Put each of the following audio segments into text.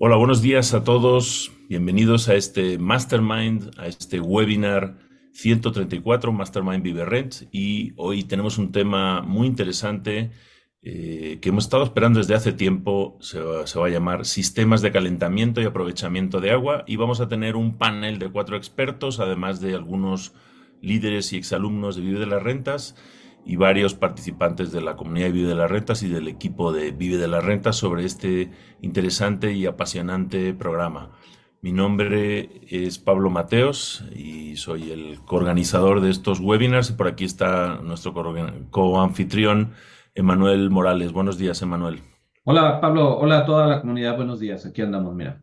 Hola, buenos días a todos. Bienvenidos a este Mastermind, a este webinar 134, Mastermind Viverrent. Y hoy tenemos un tema muy interesante eh, que hemos estado esperando desde hace tiempo. Se va, se va, a llamar Sistemas de Calentamiento y Aprovechamiento de Agua. Y vamos a tener un panel de cuatro expertos, además de algunos líderes y exalumnos de Vive de las Rentas y varios participantes de la comunidad de Vive de las Rentas y del equipo de Vive de las Rentas sobre este interesante y apasionante programa. Mi nombre es Pablo Mateos y soy el coorganizador de estos webinars y por aquí está nuestro coanfitrión Emanuel Morales. Buenos días, Emanuel. Hola, Pablo. Hola a toda la comunidad. Buenos días. Aquí andamos, mira.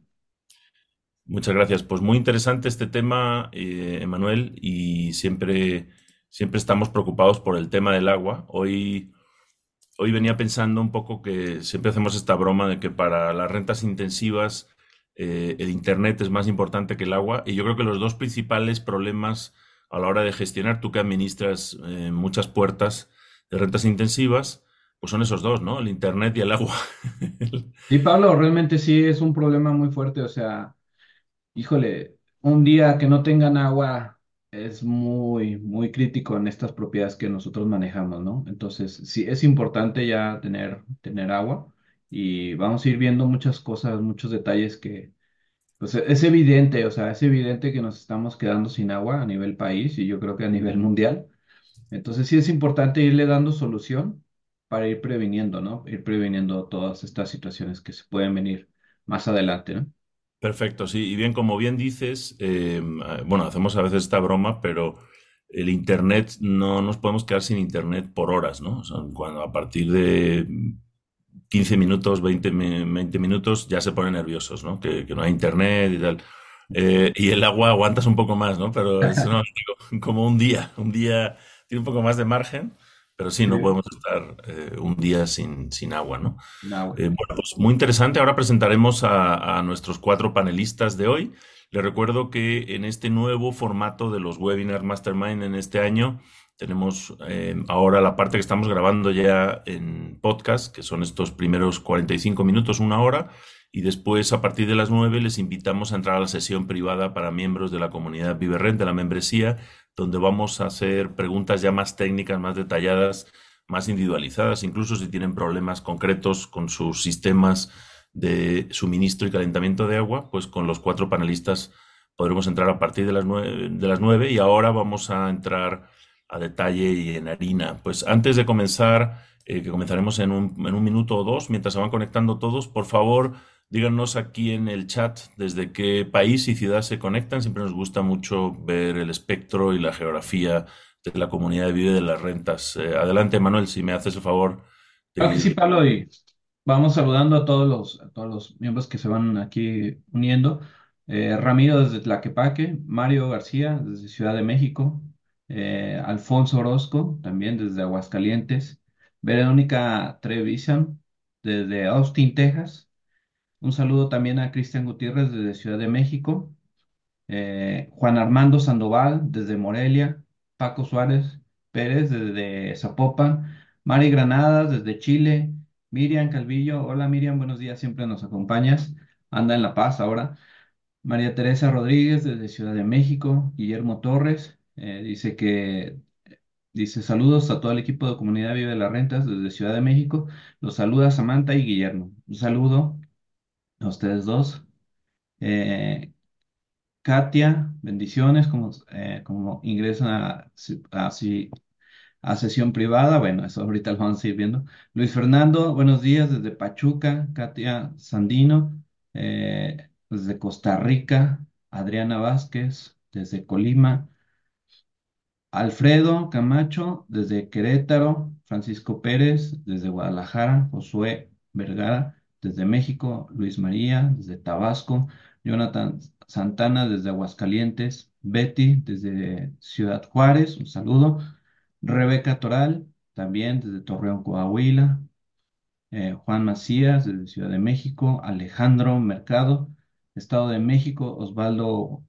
Muchas gracias. Pues muy interesante este tema, eh, Emanuel, y siempre siempre estamos preocupados por el tema del agua. Hoy, hoy venía pensando un poco que siempre hacemos esta broma de que para las rentas intensivas eh, el Internet es más importante que el agua y yo creo que los dos principales problemas a la hora de gestionar, tú que administras eh, muchas puertas de rentas intensivas, pues son esos dos, ¿no? El Internet y el agua. Sí, Pablo, realmente sí es un problema muy fuerte, o sea, híjole, un día que no tengan agua es muy, muy crítico en estas propiedades que nosotros manejamos, ¿no? Entonces, sí, es importante ya tener, tener agua y vamos a ir viendo muchas cosas, muchos detalles que, pues es evidente, o sea, es evidente que nos estamos quedando sin agua a nivel país y yo creo que a nivel mundial. Entonces, sí es importante irle dando solución para ir previniendo, ¿no? Ir previniendo todas estas situaciones que se pueden venir más adelante, ¿no? Perfecto, sí. Y bien, como bien dices, eh, bueno, hacemos a veces esta broma, pero el Internet, no nos podemos quedar sin Internet por horas, ¿no? O sea, cuando a partir de 15 minutos, 20, 20 minutos, ya se ponen nerviosos, ¿no? Que, no hay Internet y tal. Eh, y el agua aguantas un poco más, ¿no? Pero es no, como un día, un día tiene un poco más de margen. Pero sí, no podemos estar eh, un día sin, sin agua, ¿no? No. Eh, bueno, pues muy interesante. Ahora presentaremos a, a, nuestros cuatro panelistas de hoy. Les recuerdo que en este nuevo formato de los webinars Mastermind en este año, tenemos eh, ahora la parte que estamos grabando ya en podcast, que son estos primeros 45 minutos, una hora, y después a partir de las 9 les invitamos a entrar a la sesión privada para miembros de la comunidad ViveRent, de la membresía, donde vamos a hacer preguntas ya más técnicas, más detalladas, más individualizadas, incluso si tienen problemas concretos con sus sistemas de suministro y calentamiento de agua, pues con los cuatro panelistas podremos entrar a partir de las nueve, de las nueve y ahora vamos a entrar a detalle y en harina. Pues antes de comenzar, eh, que comenzaremos en un, en un minuto o dos, mientras se van conectando todos, por favor, Díganos aquí en el chat desde qué país y ciudad se conectan. Siempre nos gusta mucho ver el espectro y la geografía de la comunidad de Vive de las Rentas. Eh, adelante, Manuel, si me haces el favor. Claro que sí, Pablo, y vamos saludando a todos los, a todos los miembros que se van aquí uniendo. Eh, Ramiro desde Tlaquepaque, Mario García desde Ciudad de México, eh, Alfonso Orozco también desde Aguascalientes, Verónica Trevisan desde Austin, Texas, un saludo también a Cristian Gutiérrez desde Ciudad de México, eh, Juan Armando Sandoval desde Morelia, Paco Suárez Pérez desde Zapopan, Mari Granadas desde Chile, Miriam Calvillo, hola Miriam, buenos días, siempre nos acompañas, anda en La Paz ahora. María Teresa Rodríguez desde Ciudad de México, Guillermo Torres, eh, dice que Dice saludos a todo el equipo de Comunidad Vive las Rentas desde Ciudad de México. Los saluda Samantha y Guillermo. Un saludo a ustedes dos. Eh, Katia, bendiciones, como, eh, como ingresan a, a, a, sesión privada. Bueno, eso ahorita lo vamos a ir viendo. Luis Fernando, buenos días desde Pachuca. Katia Sandino, eh, desde Costa Rica. Adriana Vázquez, desde Colima. Alfredo Camacho, desde Querétaro. Francisco Pérez, desde Guadalajara. Josué Vergara desde México, Luis María desde Tabasco, Jonathan Santana desde Aguascalientes, Betty desde Ciudad Juárez, un saludo, Rebeca Toral también desde Torreón, Coahuila, eh, Juan Macías desde Ciudad de México, Alejandro Mercado, Estado de México, Osvaldo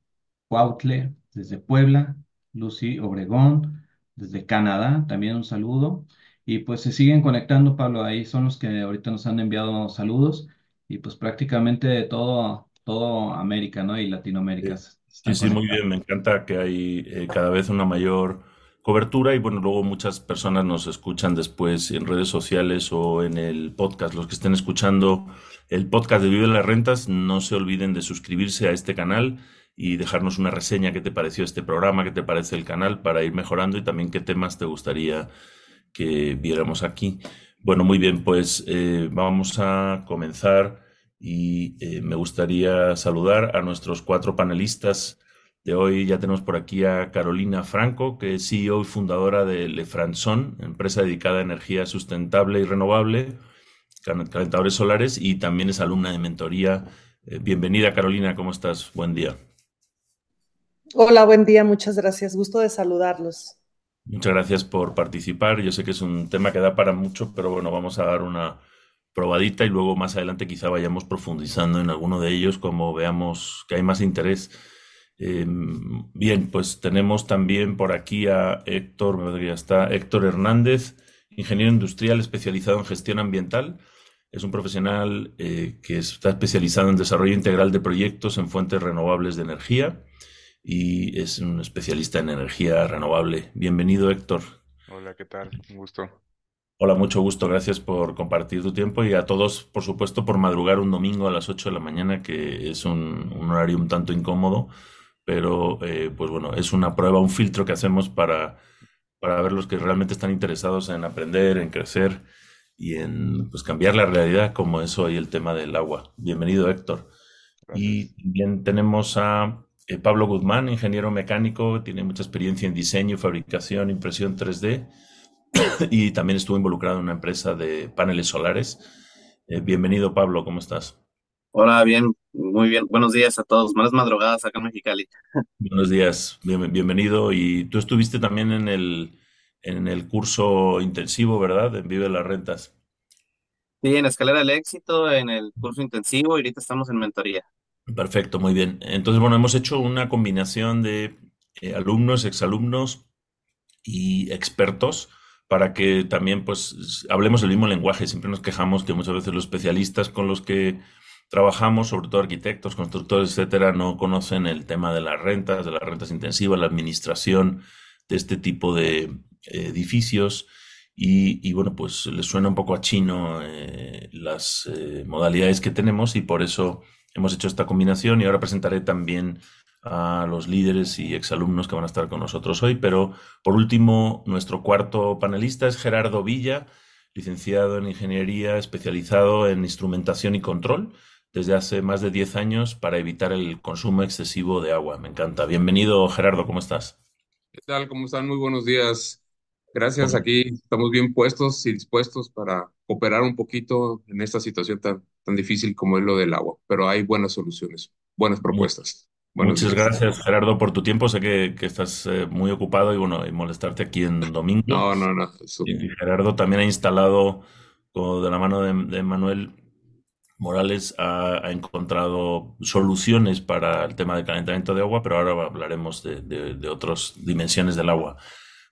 Cuautle desde Puebla, Lucy Obregón desde Canadá, también un saludo. Y pues se siguen conectando, Pablo, ahí son los que ahorita nos han enviado saludos. y pues prácticamente todo, todo América, ¿no? Y Latinoamérica Sí, sí, muy bien. Me encanta que hay eh, cada vez una mayor cobertura y bueno, luego muchas personas nos escuchan después en redes sociales o en el podcast. Los que estén escuchando el podcast de Vive las Rentas, no se olviden de suscribirse a este canal y dejarnos una reseña qué te pareció este programa, qué te parece el canal para ir mejorando y también qué temas te gustaría que viéramos aquí. Bueno, muy bien, pues eh, vamos a comenzar y eh, me gustaría saludar a nuestros cuatro panelistas de hoy. Ya tenemos por aquí a Carolina Franco, que es CEO y fundadora de Lefranson, empresa dedicada a energía sustentable y renovable, cal- calentadores solares y también es alumna de mentoría. Eh, bienvenida Carolina, ¿cómo estás? Buen día. Hola, buen día, muchas gracias. Gusto de saludarlos. Muchas gracias por participar. Yo sé que es un tema que da para mucho, pero bueno, vamos a dar una probadita y luego más adelante quizá vayamos profundizando en alguno de ellos como veamos que hay más interés. Eh, bien, pues tenemos también por aquí a Héctor, me está, Héctor Hernández, ingeniero industrial especializado en gestión ambiental. Es un profesional eh, que está especializado en desarrollo integral de proyectos en fuentes renovables de energía y es un especialista en energía renovable. Bienvenido, Héctor. Hola, ¿qué tal? Un gusto. Hola, mucho gusto. Gracias por compartir tu tiempo y a todos, por supuesto, por madrugar un domingo a las 8 de la mañana, que es un, un horario un tanto incómodo, pero eh, pues bueno, es una prueba, un filtro que hacemos para, para ver los que realmente están interesados en aprender, en crecer y en pues, cambiar la realidad, como es hoy el tema del agua. Bienvenido, Héctor. Y también tenemos a eh, Pablo Guzmán, ingeniero mecánico, tiene mucha experiencia en diseño, fabricación, impresión 3D y también estuvo involucrado en una empresa de paneles solares. Eh, bienvenido, Pablo, ¿cómo estás? Hola, bien, muy bien. Buenos días a todos. Buenas madrugadas acá en Mexicali. Buenos días, bien- bienvenido. Y tú estuviste también en el, en el curso intensivo, ¿verdad? En Vive las Rentas. Sí, en Escalera del Éxito, en el curso intensivo, y ahorita estamos en mentoría. Perfecto, muy bien. Entonces, bueno, hemos hecho una combinación de eh, alumnos, exalumnos y expertos para que también pues hablemos el mismo lenguaje. Siempre nos quejamos que muchas veces los especialistas con los que trabajamos, sobre todo arquitectos, constructores, etcétera, no conocen el tema de las rentas, de las rentas intensivas, la administración de este tipo de edificios. Y, y, bueno, pues les suena un poco a chino eh, las eh, modalidades que tenemos y por eso hemos hecho esta combinación y ahora presentaré también a los líderes y exalumnos que van a estar con nosotros hoy. Pero por último, nuestro cuarto panelista es Gerardo Villa, licenciado en Ingeniería, especializado en instrumentación y control desde hace más de 10 años para evitar el consumo excesivo de agua. Me encanta. Bienvenido, Gerardo, ¿cómo estás? ¿Qué tal? ¿Cómo están? Muy buenos días. Gracias. Aquí estamos bien puestos y dispuestos para cooperar un poquito en esta situación tan, tan difícil como es lo del agua, pero hay buenas soluciones, buenas propuestas. Buenos muchas días. gracias, Gerardo, por tu tiempo. Sé que, que estás eh, muy ocupado y bueno, y molestarte aquí en domingo. No, no, no. Eso, Y Gerardo también ha instalado, de la mano de, de Manuel Morales, ha, ha encontrado soluciones para el tema del calentamiento de agua, pero ahora hablaremos de, de, de otras dimensiones del agua.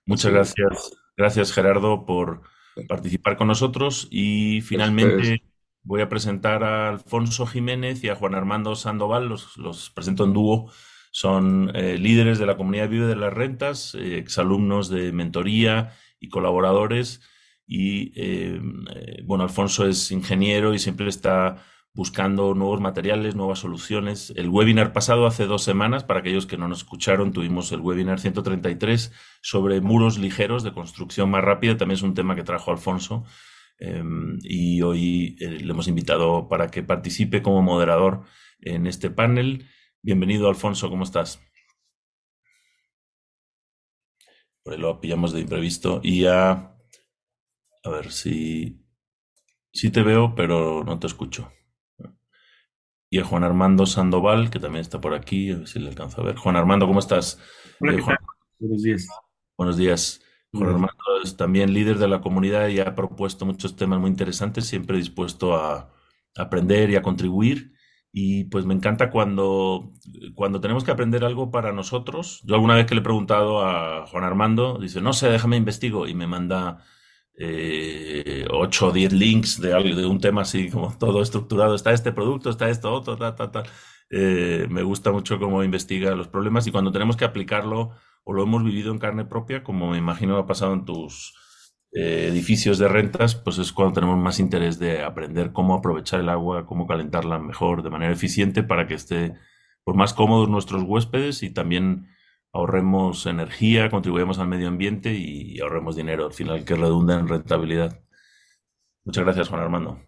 Muchas gracias, gracias Gerardo por participar con nosotros y finalmente voy a presentar a Alfonso Jiménez y a Juan Armando Sandoval, los, los presento en dúo. Son eh, líderes de la comunidad Vive de las Rentas, eh, exalumnos de mentoría y colaboradores. Y eh, eh, bueno, Alfonso es ingeniero y siempre está buscando nuevos materiales, nuevas soluciones. El webinar pasado, hace dos semanas, para aquellos que no nos escucharon, tuvimos el webinar 133 sobre muros ligeros de construcción más rápida. También es un tema que trajo Alfonso. Eh, y hoy eh, le hemos invitado para que participe como moderador en este panel. Bienvenido, Alfonso, ¿cómo estás? Por ahí lo pillamos de imprevisto. Y a, a ver si, si te veo, pero no te escucho. Y a Juan Armando Sandoval, que también está por aquí, a ver si le alcanzo a ver. Juan Armando, ¿cómo estás? Hola, Eh. Buenos días. buenos días. Juan. Armando es también líder de la comunidad y ha propuesto muchos temas muy interesantes, siempre dispuesto a aprender y a contribuir. Y pues me encanta cuando, cuando tenemos que aprender algo para nosotros. Yo alguna vez que le he preguntado a Juan Armando, dice, no sé, déjame investigo y me manda eh, 8 o 10 links de, de un tema así como todo estructurado. Está este producto, está esto, otro, tal. Eh, me gusta mucho cómo investiga los problemas y cuando tenemos que aplicarlo o lo hemos vivido en carne propia, como me imagino ha pasado en tus eh, edificios de rentas, pues es cuando tenemos más interés de aprender cómo aprovechar el agua, cómo calentarla mejor, de manera eficiente para que esté por más cómodos nuestros huéspedes y también ahorremos energía, contribuyamos al medio ambiente y ahorremos dinero al final que redunda en rentabilidad. Muchas gracias, Juan Armando.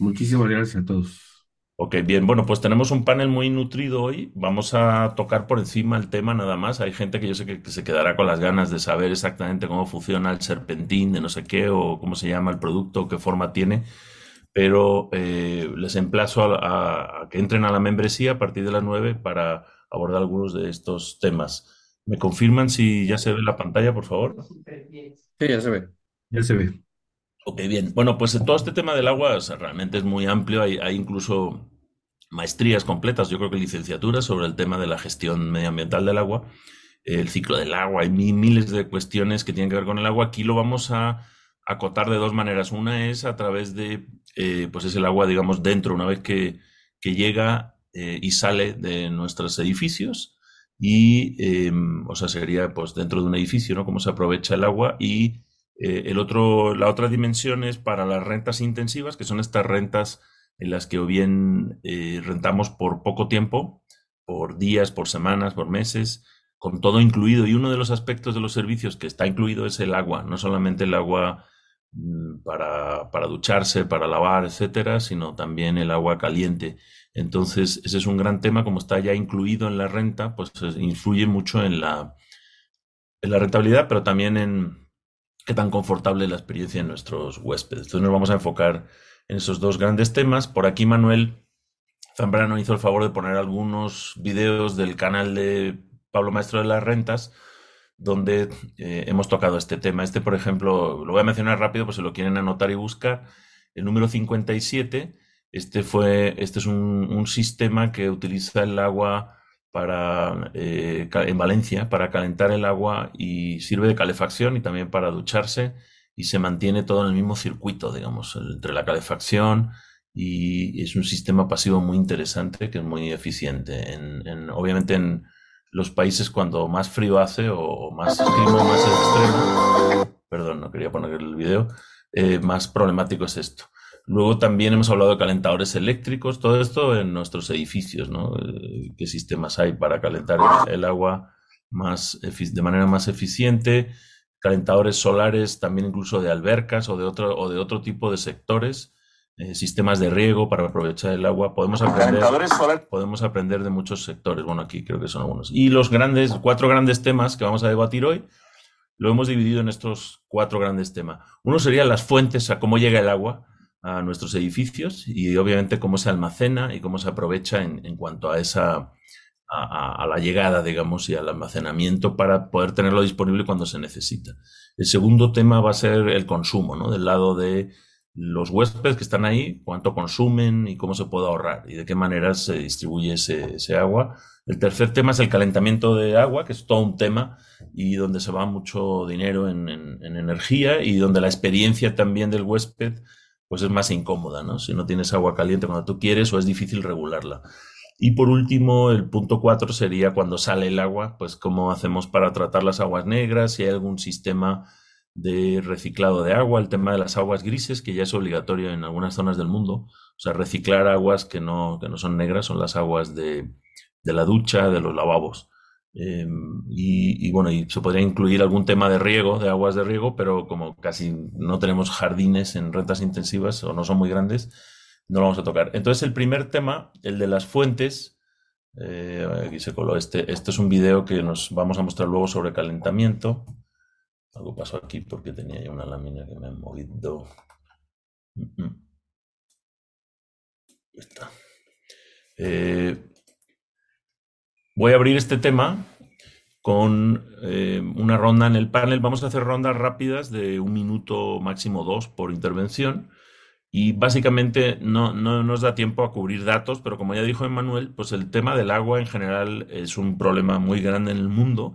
Muchísimas gracias a todos. Ok, bien, bueno, pues tenemos un panel muy nutrido hoy. Vamos a tocar por encima el tema nada más. Hay gente que yo sé que, se quedará con las ganas de saber exactamente cómo funciona el serpentín de no sé qué o cómo se llama el producto, qué forma tiene, pero eh, les emplazo a, que entren a la membresía a partir de las 9 para abordar algunos de estos temas. ¿Me confirman si ya se ve la pantalla, por favor? Sí, ya se ve. Ya se ve. Ok, bien. Bueno, pues todo este tema del agua realmente es muy amplio. Hay, hay incluso maestrías completas, yo creo que licenciaturas sobre el tema de la gestión medioambiental del agua, el ciclo del agua, hay miles de cuestiones que tienen que ver con el agua. Aquí lo vamos a acotar de dos maneras. Una es a través de, eh, pues es el agua, digamos, dentro, una vez que, que llega eh, y sale de nuestros edificios. Y, em, o sea, sería pues dentro de un edificio, ¿no? Cómo se aprovecha el agua. Y eh, el otro, la otra dimensión es para las rentas intensivas, que son estas rentas en las que o bien eh, rentamos por poco tiempo, por días, por semanas, por meses, con todo incluido. Y uno de los aspectos de los servicios que está incluido es el agua, no solamente el agua mm, para, para ducharse, para lavar, etcétera, sino también el agua caliente. Entonces, ese es un gran tema, como está ya incluido en la renta, pues influye mucho en la, en la rentabilidad, pero también en qué tan confortable es la experiencia de nuestros huéspedes. Entonces nos vamos a enfocar en esos dos grandes temas. Por aquí Manuel Zambrano hizo el favor de poner algunos videos del canal de Pablo Maestro de las Rentas, donde eh, hemos tocado este tema. Este, por ejemplo, lo voy a mencionar rápido, pues si lo quieren anotar y buscar. El número 57, este, fue, este es un, sistema que utiliza el agua para, eh, en Valencia para calentar el agua y sirve de calefacción y también para ducharse y se mantiene todo en el mismo circuito, digamos, entre la calefacción y es un sistema pasivo muy interesante que es muy eficiente. En, obviamente en los países cuando más frío hace o más clima más extremo, perdón, no quería poner el video, eh, más problemático es esto. Luego también hemos hablado de calentadores eléctricos, todo esto en nuestros edificios, ¿no? Eh, ¿Qué sistemas hay para calentar el agua más de manera más eficiente? calentadores solares también incluso de albercas o de otro, o de otro tipo de sectores, eh, sistemas de riego para aprovechar el agua. Podemos aprender, podemos aprender de muchos sectores. Bueno, aquí creo que son algunos. Y los grandes, cuatro grandes temas que vamos a debatir hoy, lo hemos dividido en estos cuatro grandes temas. Uno sería las fuentes, a cómo llega el agua a nuestros edificios y obviamente cómo se almacena y cómo se aprovecha en, en cuanto a esa a, la llegada, digamos, y al almacenamiento para poder tenerlo disponible cuando se necesita. El segundo tema va a ser el consumo, ¿no? Del lado de los huéspedes que están ahí, cuánto consumen y cómo se puede ahorrar y de qué manera se distribuye ese, agua. El tercer tema es el calentamiento de agua, que es todo un tema y donde se va mucho dinero en, en energía y donde la experiencia también del huésped pues es más incómoda, ¿no? Si no tienes agua caliente cuando tú quieres o es difícil regularla. Y por último, el punto cuatro sería cuando sale el agua, pues cómo hacemos para tratar las aguas negras, si hay algún sistema de reciclado de agua, el tema de las aguas grises, que ya es obligatorio en algunas zonas del mundo, o sea, reciclar aguas que no, que no son negras, son las aguas de, de la ducha, de los lavabos. Em, y, bueno, y se podría incluir algún tema de riego, de aguas de riego, pero como casi no tenemos jardines en rentas intensivas o no son muy grandes, no lo vamos a tocar. Entonces, el primer tema, el de las fuentes, eh, aquí se coló este, este es un video que nos vamos a mostrar luego sobre calentamiento. Algo pasó aquí porque tenía ya una lámina que me ha movido. Mm, mm. Está. Eh, voy a abrir este tema con eh, una ronda en el panel. Vamos a hacer rondas rápidas de un minuto, máximo dos por intervención. Y básicamente no, no, nos da tiempo a cubrir datos, pero como ya dijo Emanuel, pues el tema del agua en general es un problema muy grande en el mundo.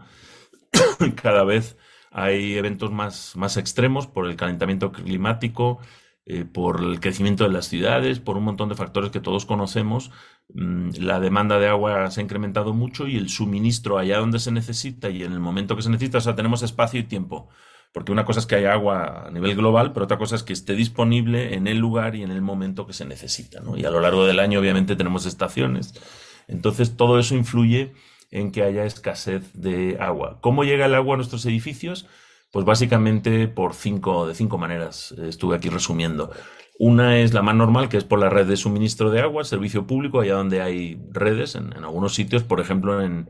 Cada vez hay eventos más, más extremos por el calentamiento climático, eh, por el crecimiento de las ciudades, por un montón de factores que todos conocemos. Mm, la demanda de agua se ha incrementado mucho y el suministro allá donde se necesita y en el momento que se necesita, o sea, tenemos espacio y tiempo. Porque una cosa es que haya agua a nivel global, pero otra cosa es que esté disponible en el lugar y en el momento que se necesita, ¿no? Y a lo largo del año, obviamente, tenemos estaciones. Entonces, todo eso influye en que haya escasez de agua. ¿Cómo llega el agua a nuestros edificios? Pues básicamente por cinco, de cinco maneras. Estuve aquí resumiendo. Una es la más normal, que es por la red de suministro de agua, servicio público, allá donde hay redes, en, algunos sitios, por ejemplo, en,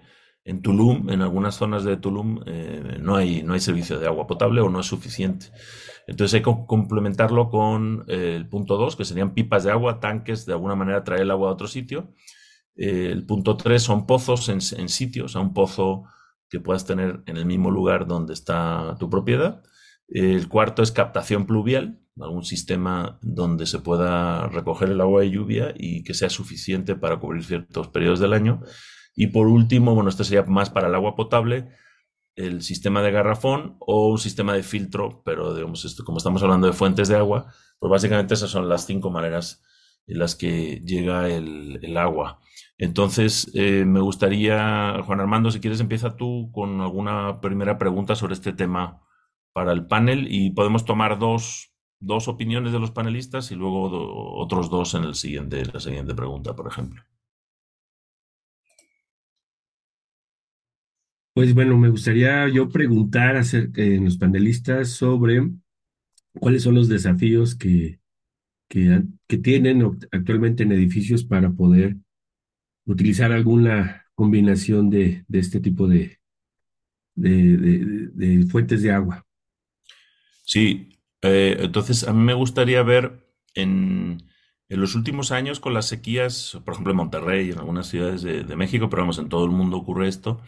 Tulum, en algunas zonas de Tulum, eh, no, hay, no hay servicio de agua potable o no es suficiente. Entonces hay que complementarlo con eh, el punto 2, que serían pipas de agua, tanques, de alguna manera traer el agua a otro sitio. Eh, el punto 3 son pozos en, en sitios, a un pozo que puedas tener en el mismo lugar donde está tu propiedad. El cuarto es captación pluvial, algún sistema donde se pueda recoger el agua de lluvia y que sea suficiente para cubrir ciertos periodos del año. Y por último, bueno, este sería más para el agua potable, el sistema de garrafón o un sistema de filtro, pero digamos, esto, como estamos hablando de fuentes de agua, pues básicamente esas son las cinco maneras en las que llega el, agua. Entonces, eh, me gustaría, Juan Armando, si quieres, empieza tú con alguna primera pregunta sobre este tema para el panel y podemos tomar dos, dos opiniones de los panelistas y luego otros dos en el siguiente, la siguiente pregunta, por ejemplo. Pues bueno, me gustaría yo preguntar a los panelistas sobre cuáles son los desafíos que, que, que tienen actualmente en edificios para poder utilizar alguna combinación de, este tipo de, fuentes de agua. Sí, eh, entonces a mí me gustaría ver en, en, los últimos años con las sequías, por ejemplo en Monterrey, en algunas ciudades de, México, pero vamos, en todo el mundo ocurre esto,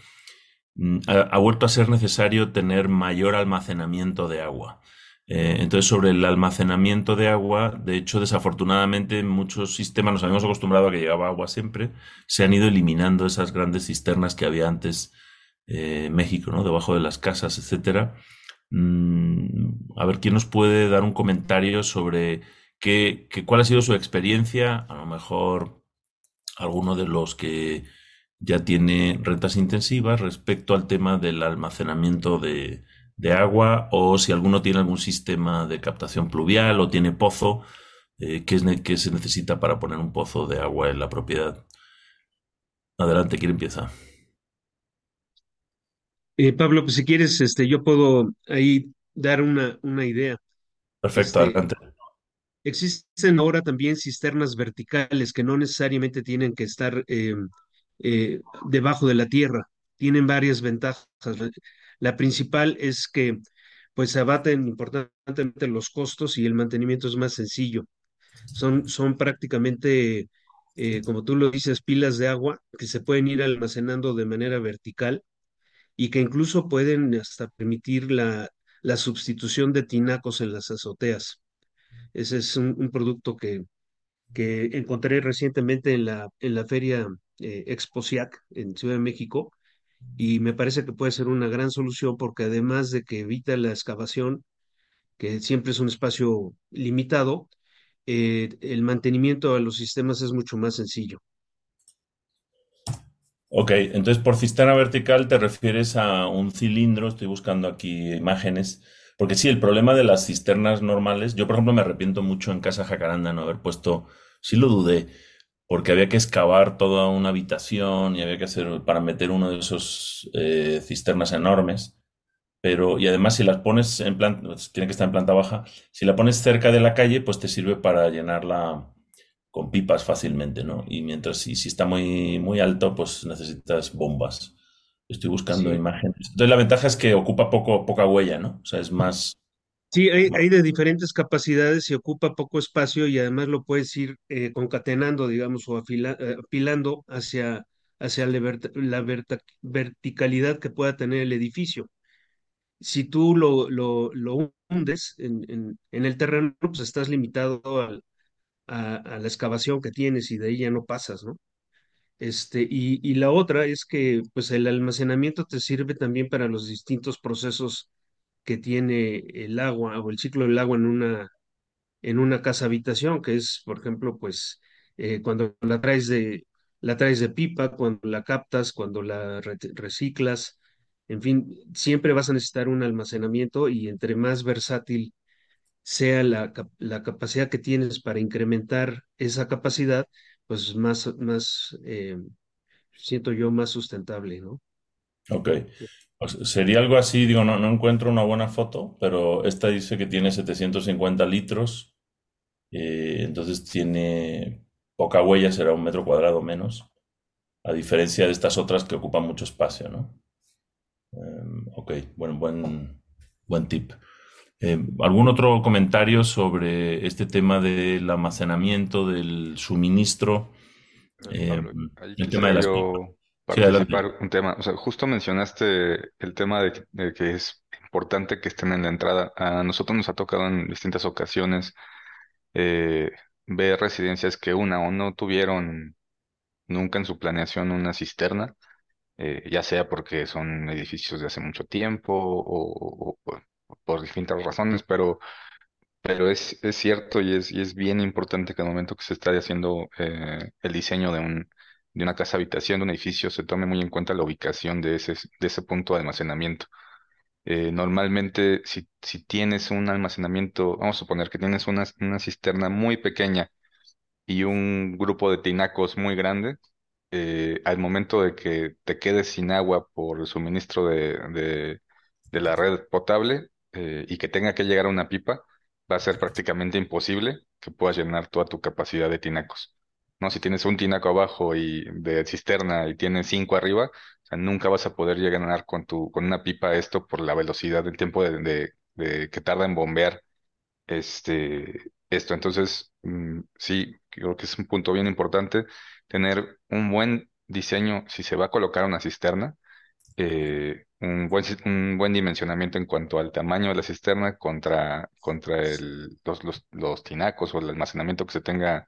mm, ha vuelto a ser necesario tener mayor almacenamiento de agua. Eh, entonces, sobre el almacenamiento de agua, de hecho, desafortunadamente, muchos sistemas nos habíamos acostumbrado a que llegaba agua siempre, se han ido eliminando esas grandes cisternas que había antes eh, en México, ¿no? Debajo de las casas, etcétera. Mm, a ver, ¿quién nos puede dar un comentario sobre qué, cuál ha sido su experiencia? A lo mejor alguno de los que ya tiene rentas intensivas respecto al tema del almacenamiento de, de agua o si alguno tiene algún sistema de captación pluvial o tiene pozo, eh, ¿qué, es, se necesita para poner un pozo de agua en la propiedad? Adelante, ¿quién empieza? Eh, Pablo, pues si quieres, este, yo puedo ahí dar una, una idea. Perfecto, Este, adelante. existen ahora también cisternas verticales que no necesariamente tienen que estar eh, eh, debajo de la tierra. Tienen varias ventajas. La principal es que pues se abaten importantemente los costos y el mantenimiento es más sencillo. Son, son prácticamente, eh, como tú lo dices, pilas de agua que se pueden ir almacenando de manera vertical y que incluso pueden hasta permitir la, la sustitución de tinacos en las azoteas. Ese es un, producto que, que encontré recientemente en la, en la feria eh, Exposiac en Ciudad de México y me parece que puede ser una gran solución porque además de que evita la excavación, que siempre es un espacio limitado, eh, el mantenimiento de los sistemas es mucho más sencillo. Ok, entonces por cisterna vertical te refieres a un cilindro, estoy buscando aquí imágenes, porque sí, el problema de las cisternas normales, yo por ejemplo me arrepiento mucho en Casa Jacaranda no haber puesto, sí lo dudé, porque había que excavar toda una habitación y había que hacer para meter uno de esos eh, cisternas enormes. Pero, y además si las pones en planta, pues, tiene que estar en planta baja, si la pones cerca de la calle, pues te sirve para llenarla con pipas fácilmente, ¿no? Y mientras si, si está muy, muy alto, pues necesitas bombas. Estoy buscando imágenes. Entonces la ventaja es que ocupa poco, poca huella, ¿no? O sea, es más, Sí, hay, hay, de diferentes capacidades y ocupa poco espacio y además lo puedes ir eh, concatenando, digamos, o eh, apilando hacia, hacia la, verticalidad que pueda tener el edificio. Si tú lo, lo, lo hundes en, en, en, el terreno, pues estás limitado al, a, a, la excavación que tienes y de ahí ya no pasas, ¿no? Este, y, y la otra es que pues el almacenamiento te sirve también para los distintos procesos que tiene el agua o el ciclo del agua en una, en una casa habitación, que es, por ejemplo, pues eh, cuando la traes de, la traes de pipa, cuando la captas, cuando la re- reciclas, en fin, siempre vas a necesitar un almacenamiento y entre más versátil sea la, la capacidad que tienes para incrementar esa capacidad, pues más, más eh, siento yo, más sustentable, ¿no? Ok. Sería algo así, digo, no, no encuentro una buena foto, pero esta dice que tiene 750 litros, eh, entonces tiene poca huella, será un metro cuadrado menos, a diferencia de estas otras que ocupan mucho espacio, ¿no? Em, ok, bueno, buen, buen tip. Em, ¿algún otro comentario sobre este tema del almacenamiento, del suministro, Eh, Pablo, em, el tema de las yo pipas? Sí, un tema. O sea, justo mencionaste el tema de, que de que es importante que estén en la entrada. A nosotros nos ha tocado en distintas ocasiones eh, ver residencias que una o no tuvieron nunca en su planeación una cisterna, eh, ya sea porque son edificios de hace mucho tiempo o, o- o por distintas razones, pero Pero es, es cierto y es, y es bien importante que al momento que se está haciendo eh, el diseño de un, de una casa habitación, de un edificio, se tome muy en cuenta la ubicación de ese, de ese punto de almacenamiento. Eh, normalmente, si, si tienes un almacenamiento, vamos a suponer que tienes una, una cisterna muy pequeña y un grupo de tinacos muy grande, eh, al momento de que te quedes sin agua por el suministro de, de, la red potable eh, y que tenga que llegar a una pipa, va a ser prácticamente imposible que puedas llenar toda tu capacidad de tinacos. ¿No? Si tienes un tinaco abajo y de cisterna y tienes cinco arriba, o sea, nunca vas a poder llegar con tu, con una pipa esto por la velocidad del tiempo de, de- de que tarda en bombear este, esto. Entonces, mm, sí, creo que es un punto bien importante tener un buen diseño si se va a colocar una cisterna, eh, un buen, un buen dimensionamiento en cuanto al tamaño de la cisterna contra, contra el, los, los, los tinacos o el almacenamiento que se tenga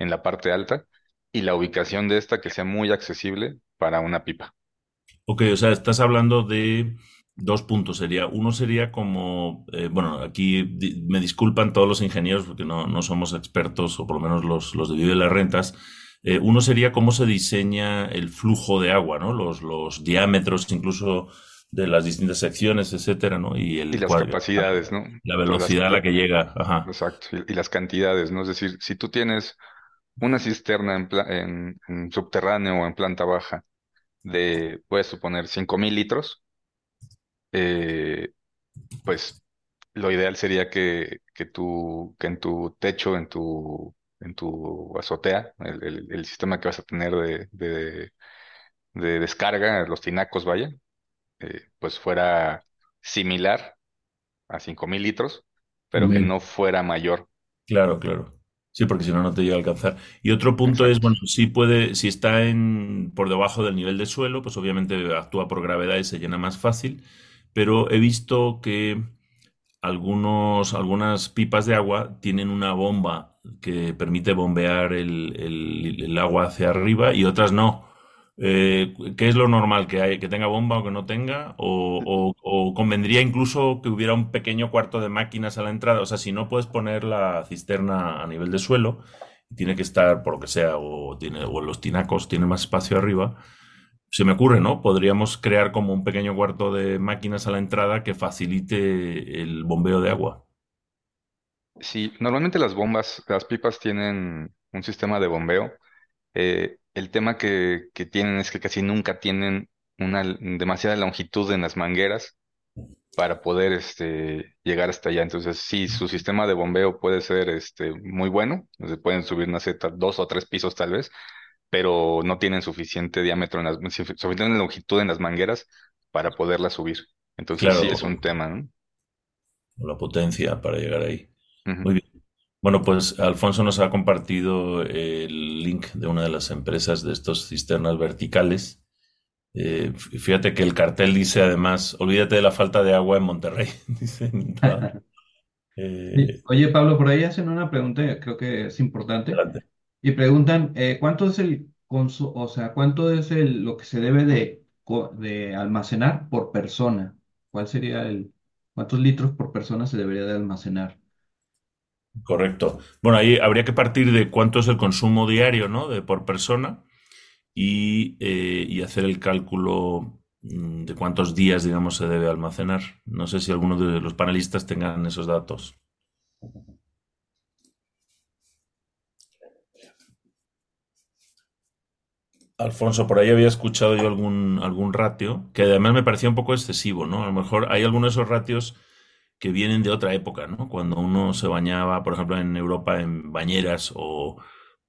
en la parte alta y la ubicación de esta que sea muy accesible para una pipa. Ok, o sea, estás hablando de dos puntos. Sería, uno sería como, eh, bueno, aquí di- me disculpan todos los ingenieros porque no, no somos expertos, o por lo menos los, los de Vive las Rentas. Eh, uno sería cómo se diseña el flujo de agua, ¿no? Los, los diámetros incluso de las distintas secciones, etcétera, ¿no? Y Y el las cual- capacidades, ¿no? la las- velocidad a la que llega. Ajá. Exacto, y, y las cantidades, ¿no? Es decir, si tú tienes una cisterna en, pla- en, en subterráneo o en planta baja de, puedes suponer, 5000 litros, eh, pues lo ideal sería que, que, tu, que en tu techo, en tu, en tu azotea, el, el- el sistema que vas a tener de, de, de descarga, los tinacos, vaya, eh, pues fuera similar a 5000 litros, pero que no fuera mayor. Claro, claro. Sí, porque si no, no te llega a alcanzar. Y otro punto es, bueno, sí puede, si está en, por debajo del nivel de suelo, pues obviamente actúa por gravedad y se llena más fácil. Pero he visto que algunos, algunas pipas de agua tienen una bomba que permite bombear el, el- el agua hacia arriba y otras no. Eh, ¿qué es lo normal? ¿Que hay, que tenga bomba o que no tenga? O, convendría incluso que hubiera un pequeño cuarto de máquinas a la entrada? O sea, si no puedes poner la cisterna a nivel de suelo, tiene que estar, por lo que sea, o, tiene, o los tinacos tienen más espacio arriba. Se me ocurre, ¿no? Podríamos crear como un pequeño cuarto de máquinas a la entrada que facilite el bombeo de agua. Sí, normalmente las bombas, las pipas tienen un sistema de bombeo. Eh, el tema que, que tienen es que casi nunca tienen una demasiada longitud en las mangueras para poder este, llegar hasta allá. Entonces, sí, su sistema de bombeo puede ser este, muy bueno. Se pueden subir, no sé, dos o tres pisos tal vez, pero no tienen suficiente diámetro en las, sufi- suficiente longitud en las mangueras para poderla subir. Entonces, sí es un tema, ¿no? o la potencia para llegar ahí. Muy bien. Bueno, pues Alfonso nos ha compartido el link de una de las empresas de estos cisternas verticales. Eh, fíjate que el cartel dice además, olvídate de la falta de agua en Monterrey. Dice. Eh. Oye, Pablo, por ahí hacen una pregunta, creo que es importante, adelante. y preguntan, eh, ¿cuánto es el o sea, cuánto es el, lo que se debe de, de almacenar por persona? ¿Cuál sería el, cuántos litros por persona se debería de almacenar. Correcto. Bueno, ahí habría que partir de cuánto es el consumo diario, ¿no? De por persona y, eh, hacer el cálculo mm, de cuántos días, digamos, se debe almacenar. No sé si alguno de los panelistas tengan esos datos. Alfonso, por ahí había escuchado yo algún, algún ratio, que además me parecía un poco excesivo, ¿no? A lo mejor hay algunos de esos ratios que vienen de otra época, ¿no? Cuando uno se bañaba, por ejemplo, en Europa en bañeras o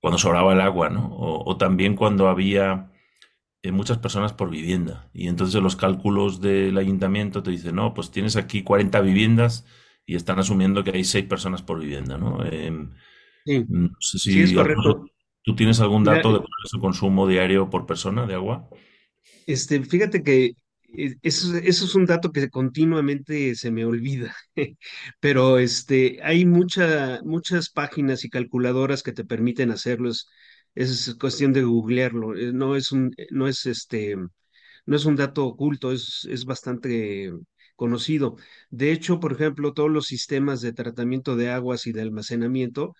cuando sobraba el agua, ¿no? O, o también cuando había eh, muchas personas por vivienda. Y entonces los cálculos del ayuntamiento te dicen, no, pues tienes aquí 40 viviendas y están asumiendo que hay 6 personas por vivienda, ¿no? Em, Sí, no sé sí, si, es Alfonso, correcto. ¿tú tienes algún dato de cuál es el consumo diario por persona de agua? Este, fíjate que eh, eso, es un dato que continuamente se me olvida, pero este, hay mucha, muchas páginas y calculadoras que te permiten hacerlo. Es, es cuestión de googlearlo. eh, No es un, eh, no es este, no es un dato oculto, es, es bastante conocido. De hecho, por ejemplo, todos los sistemas de tratamiento de aguas y de almacenamiento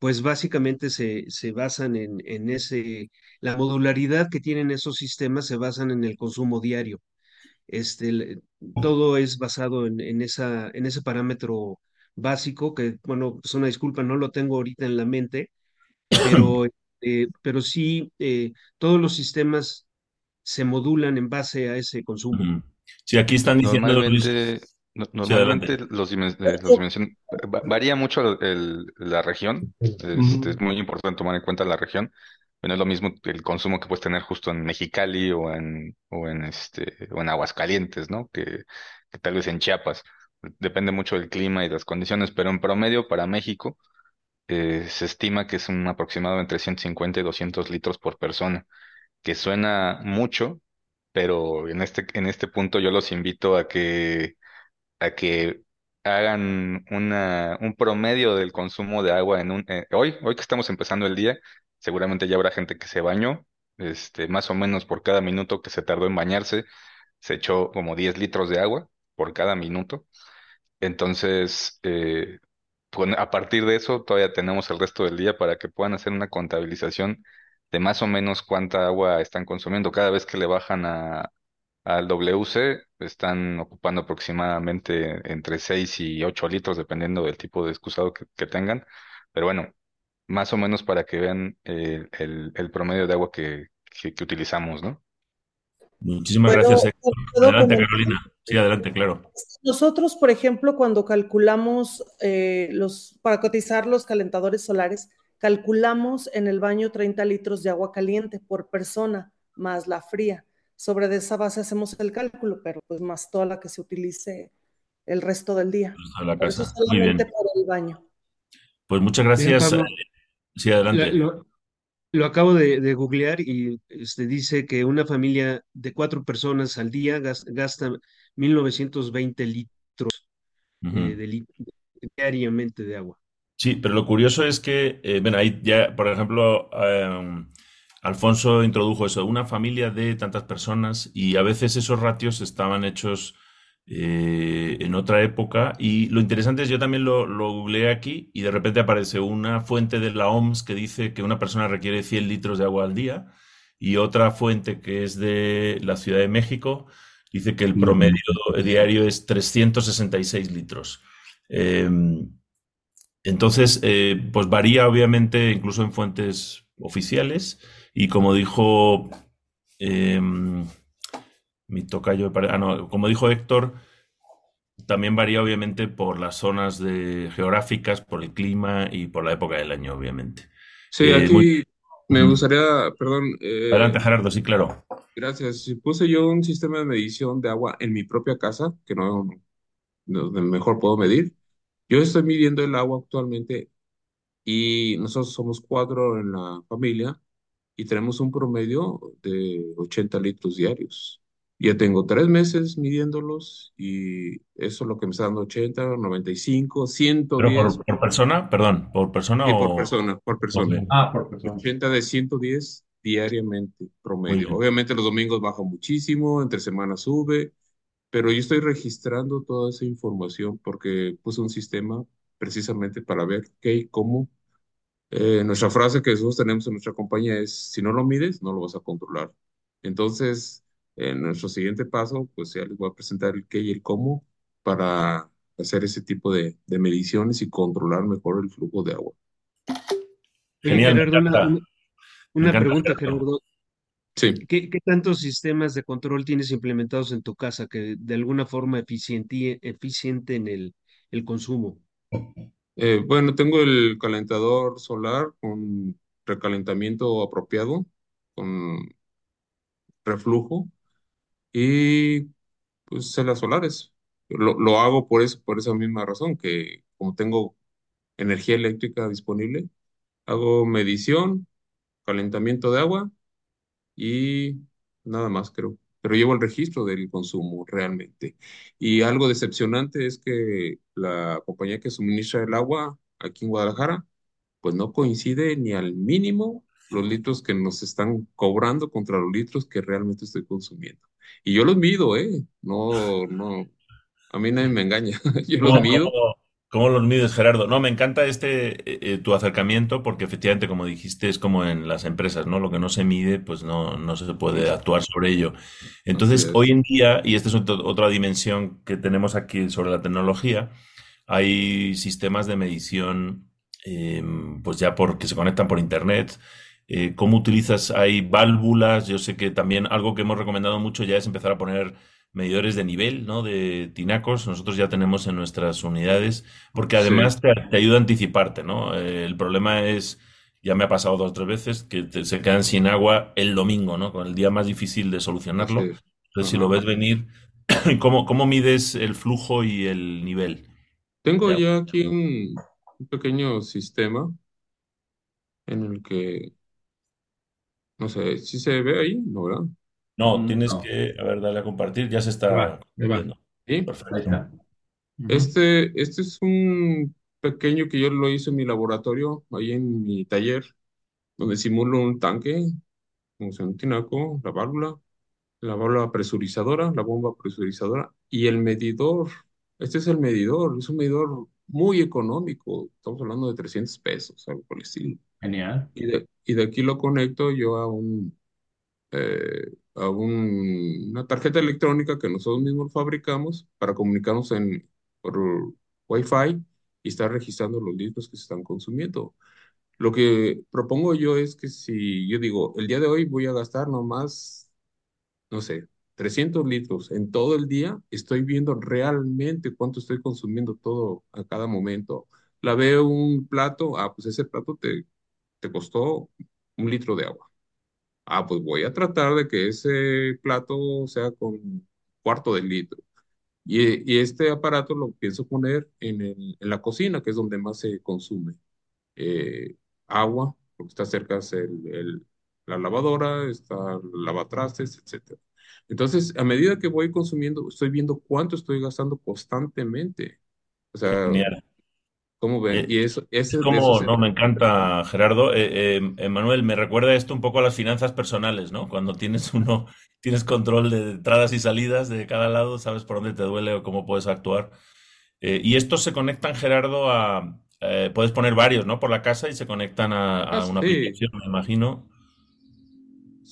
pues básicamente se, se basan en, en ese, la modularidad que tienen esos sistemas se basan en el consumo diario. Este, todo es basado en, en esa, en ese parámetro básico que, bueno, es una disculpa, no lo tengo ahorita en la mente, pero, eh, pero sí, eh, todos los sistemas se modulan en base a ese consumo. Sí, aquí están diciendo, Luis. Normalmente, no- Sí, normalmente los, dimen- eh, los dimension- va- varía mucho el- la región. Este, es muy importante tomar en cuenta la región. No es lo mismo el consumo que puedes tener justo en Mexicali o en, o en este, o en Aguascalientes, ¿no? Que, tal vez en Chiapas. Depende mucho del clima y las condiciones, pero en promedio para México eh, se estima que es un aproximado entre 150 y 200 litros por persona, que suena mucho, pero en este, en este punto yo los invito a que a que hagan una, un promedio del consumo de agua en un, eh, hoy, hoy que estamos empezando el día, seguramente ya habrá gente que se bañó, este, más o menos por cada minuto que se tardó en bañarse, se echó como 10 litros de agua por cada minuto. Entonces, eh, a partir de eso, todavía tenemos el resto del día para que puedan hacer una contabilización de más o menos cuánta agua están consumiendo. Cada vez que le bajan a, al WC, están ocupando aproximadamente entre 6 y 8 litros, dependiendo del tipo de excusado que tengan. Pero bueno, más o menos para que vean eh, el, el promedio de agua que, que, que utilizamos, ¿no? Muchísimas ¿Puedo, gracias, Héctor. puedo Adelante, comentar? Carolina. Sí, adelante, claro. Nosotros, por ejemplo, cuando calculamos eh, los, para cotizar los calentadores solares, calculamos en el baño 30 litros de agua caliente por persona, más la fría. Sobre de esa base hacemos el cálculo, pero pues más toda la que se utilice el resto del día. La Por eso casa. Muy solamente bien. para el baño. Pues muchas gracias. Pablo, Sí, la- adelante. lo, lo acabo de, de googlear y este, dice que una familia de cuatro personas al día gas- gasta 1920 litros eh, de li- diariamente de agua. Sí, pero lo curioso es que, eh, bueno, ahí ya, por ejemplo, eh, Alfonso introdujo eso, una familia de tantas personas y a veces esos ratios estaban hechos eh, en otra época y lo interesante es, yo también lo, lo googleé aquí y de repente aparece una fuente de la OMS que dice que una persona requiere 100 litros de agua al día y otra fuente que es de la Ciudad de México dice que el promedio diario es 366 litros. Em, entonces, eh, pues varía obviamente incluso en fuentes oficiales y como dijo mi tocayo, ah, no, como dijo Héctor, también varía obviamente por las zonas de, geográficas, por el clima y por la época del año, obviamente. Sí, Eh, muy- aquí me gustaría, perdón, eh, Adelante, Gerardo, sí, claro. gracias. Si puse yo un sistema de medición de agua en mi propia casa, que no, no- donde mejor puedo medir, yo estoy midiendo el agua actualmente y nosotros somos cuatro en la familia y tenemos un promedio de 80 litros diarios. Ya tengo tres meses midiéndolos y eso es lo que me está dando 80, 95, Pero 110 por, por persona, perdón, ¿por persona sí, por o...? persona, por persona. Ah, por persona. 80 de 110 diariamente promedio. Obviamente los domingos baja muchísimo, entre semana sube, pero yo estoy registrando toda esa información porque puse un sistema precisamente para ver qué y cómo. Eh, nuestra frase que nosotros tenemos en nuestra compañía es, si no lo mides, no lo vas a controlar. Entonces, en nuestro siguiente paso, pues ya les voy a presentar el qué y el cómo para hacer ese tipo de, de mediciones y controlar mejor el flujo de agua. Genial, Gerardo, una, pregunta, Gerardo. Sí. ¿Qué, qué tantos sistemas de control tienes implementados en tu casa que de alguna forma eficienti- eficienten el, el consumo? Eh, bueno, tengo el calentador solar con recalentamiento apropiado, con reflujo y pues celas solares. Lo, lo hago por eso, por esa misma razón, que como tengo energía eléctrica disponible, hago medición, calentamiento de agua y nada más, creo. Pero llevo el registro del consumo realmente. Y algo decepcionante es que la compañía que suministra el agua aquí en Guadalajara, pues no coincide ni al mínimo los litros que nos están cobrando contra los litros que realmente estoy consumiendo. Y yo los mido, ¿eh? No, no, a mí nadie me engaña. Yo los ¿Cómo, mido. cómo- cómo los mides, Gerardo? No, me encanta este eh, eh, tu acercamiento porque efectivamente, como dijiste, es como en las empresas, ¿no? Lo que no se mide, pues no, no se puede actuar sobre ello. Entonces, es. hoy en día, y esta es otro- otra dimensión que tenemos aquí sobre la tecnología, hay sistemas de medición, eh, pues ya por, que se conectan por internet. Eh, ¿cómo utilizas? Hay válvulas. Yo sé que también algo que hemos recomendado mucho ya es empezar a poner medidores de nivel, ¿no? De tinacos. Nosotros ya tenemos en nuestras unidades, porque Sí, además te, te ayuda a anticiparte, ¿no? Eh, el problema es, ya me ha pasado dos o tres veces, que te- se quedan sin agua el domingo, ¿no? Con el día más difícil de solucionarlo. es. Entonces, si lo ves venir, ¿cómo, cómo mides el flujo y el nivel Tengo ya aquí un, un pequeño sistema en el que, no sé, si se ve ahí, ¿no, verdad? No, Mm, tienes No, que, a ver, dale a compartir, ya se Ahí va, está ahí va. compartiendo. ¿Sí? ahí Perfecto. está. Este, este es un pequeño que yo lo hice en mi laboratorio, ahí en mi taller, donde simulo un tanque, un tinaco, la válvula, la válvula presurizadora, la bomba presurizadora y el medidor. Este es el medidor, es un medidor muy económico, estamos hablando de 300 pesos, algo por el estilo. Genial. Y de, y de aquí lo conecto yo a un, eh, a un- una tarjeta electrónica que nosotros mismos fabricamos para comunicarnos en, por Wi-Fi y estar registrando los litros que se están consumiendo. Lo que propongo yo es que si yo digo, el día de hoy voy a gastar nomás, no sé, 300 litros en todo el día, estoy viendo realmente cuánto estoy consumiendo todo a cada momento. La veo un plato, ah, pues ese plato te, te costó un litro de agua. Ah, pues voy a tratar de que ese plato sea con cuarto de litro. Y, y este aparato lo pienso poner en, la cocina, que es donde más se consume eh, agua, porque está cerca es el, la lavadora, está lavatrastes, etcétera. Entonces, a medida que voy consumiendo, estoy viendo cuánto estoy gastando constantemente. O sea, Genial. ¿cómo ven? Eh, Y eso, Es ese, se no, me encanta, Gerardo. Eh, eh, Emanuel, me recuerda esto un poco a las finanzas personales, ¿no? Cuando tienes uno, tienes control de entradas y salidas de cada lado, sabes por dónde te duele o cómo puedes actuar. Eh, y estos se conectan, Gerardo, a, eh, puedes poner varios, ¿no? Por la casa y se conectan a, Ah, a una sí, aplicación, me imagino.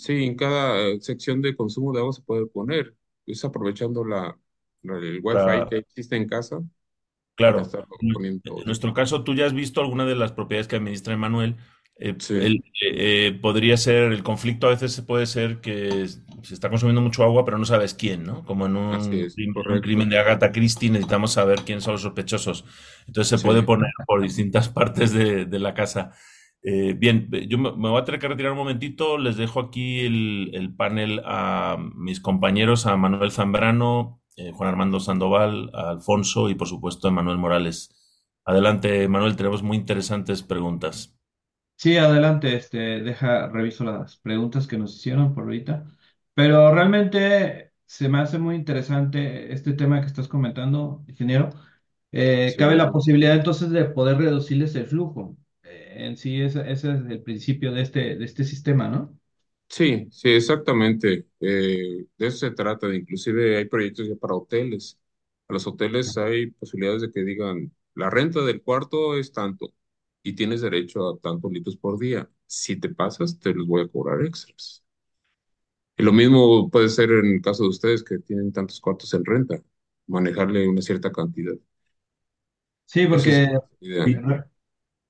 Sí, en cada eh, sección de consumo de agua se puede poner. Es aprovechando la, la- el Wi-Fi La- que existe en casa claro. En poniendo en todo. nuestro caso, tú ya has visto alguna de las propiedades que administra Emanuel. Eh, Sí, el- eh, eh, podría ser, el conflicto a veces puede ser que se está consumiendo mucho agua, pero no sabes quién, ¿no? Como en un, es, crim- un crimen de Agatha Christie, necesitamos saber quiénes son los sospechosos. Entonces se puede Sí, poner por distintas partes de, de la casa. Eh, bien, yo me, me voy a tener que retirar un momentito. Les dejo aquí el, el panel a mis compañeros, a Manuel Zambrano, eh, Juan Armando Sandoval, a Alfonso y por supuesto a Manuel Morales. Adelante, Manuel, tenemos muy interesantes preguntas. Sí, adelante, este, deja, reviso las preguntas que nos hicieron por ahorita. Pero realmente se me hace muy interesante este tema que estás comentando, ingeniero. Eh, cabe la posibilidad entonces de poder reducirles el flujo. En sí, ese, ese es el principio de este, de este sistema, ¿no? Sí, sí, exactamente. Eh, de eso se trata. Inclusive hay proyectos ya para hoteles. A los hoteles hay posibilidades de que digan, la renta del cuarto es tanto y tienes derecho a tantos litros por día. Si te pasas, te los voy a cobrar extras. Y lo mismo puede ser en el caso de ustedes que tienen tantos cuartos en renta, manejarle una cierta cantidad. Sí, porque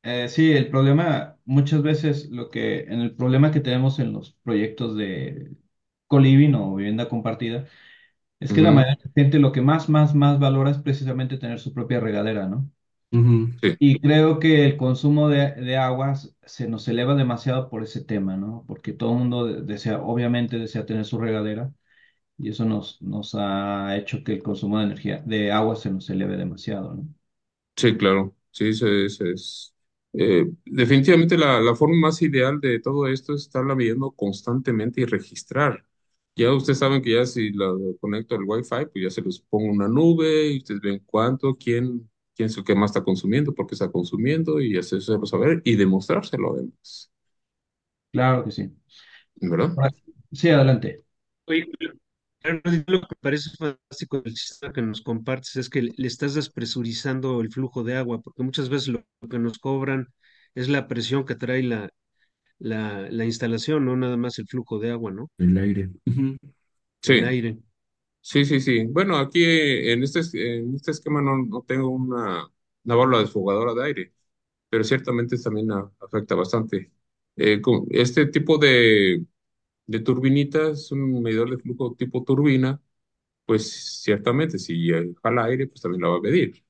eh, sí, el problema, muchas veces lo que, en el problema que tenemos en los proyectos de co-living o vivienda compartida, es que la Ujú, mayoría de la gente lo que más, más, más valora es precisamente tener su propia regadera, ¿no? ujú, Sí, Y creo que el consumo de, de aguas se nos eleva demasiado por ese tema, ¿no? Porque todo el mundo de- desea, obviamente desea tener su regadera y eso nos, nos ha hecho que el consumo de energía, de agua se nos eleve demasiado, ¿no? sí, claro. Sí, se, se- es, eh, definitivamente la, la forma más ideal de todo esto es estarla viendo constantemente y registrar. Ya ustedes saben que ya si la conecto al Wi-Fi, pues ya se les pongo una nube y ustedes ven cuánto, quién, quién es el que más está consumiendo, por qué está consumiendo y hacérselo saber y demostrárselo además, Claro que sí. ¿verdad? Sí, adelante. Oye, lo que me parece fantástico del sistema que nos compartes es que le estás despresurizando el flujo de agua, porque muchas veces lo que nos cobran es la presión que trae la, la, la instalación, no nada más el flujo de agua, ¿no? el aire. Ujú. El Sí, aire. sí, sí, sí. Bueno, aquí eh, en este, es- en este esquema no, no tengo una, una válvula desfogadora de aire, pero ciertamente también a- afecta bastante. Eh, con- este tipo de, de turbinita es un medidor de flujo tipo turbina, pues ciertamente si jala aire, pues también la va a medir,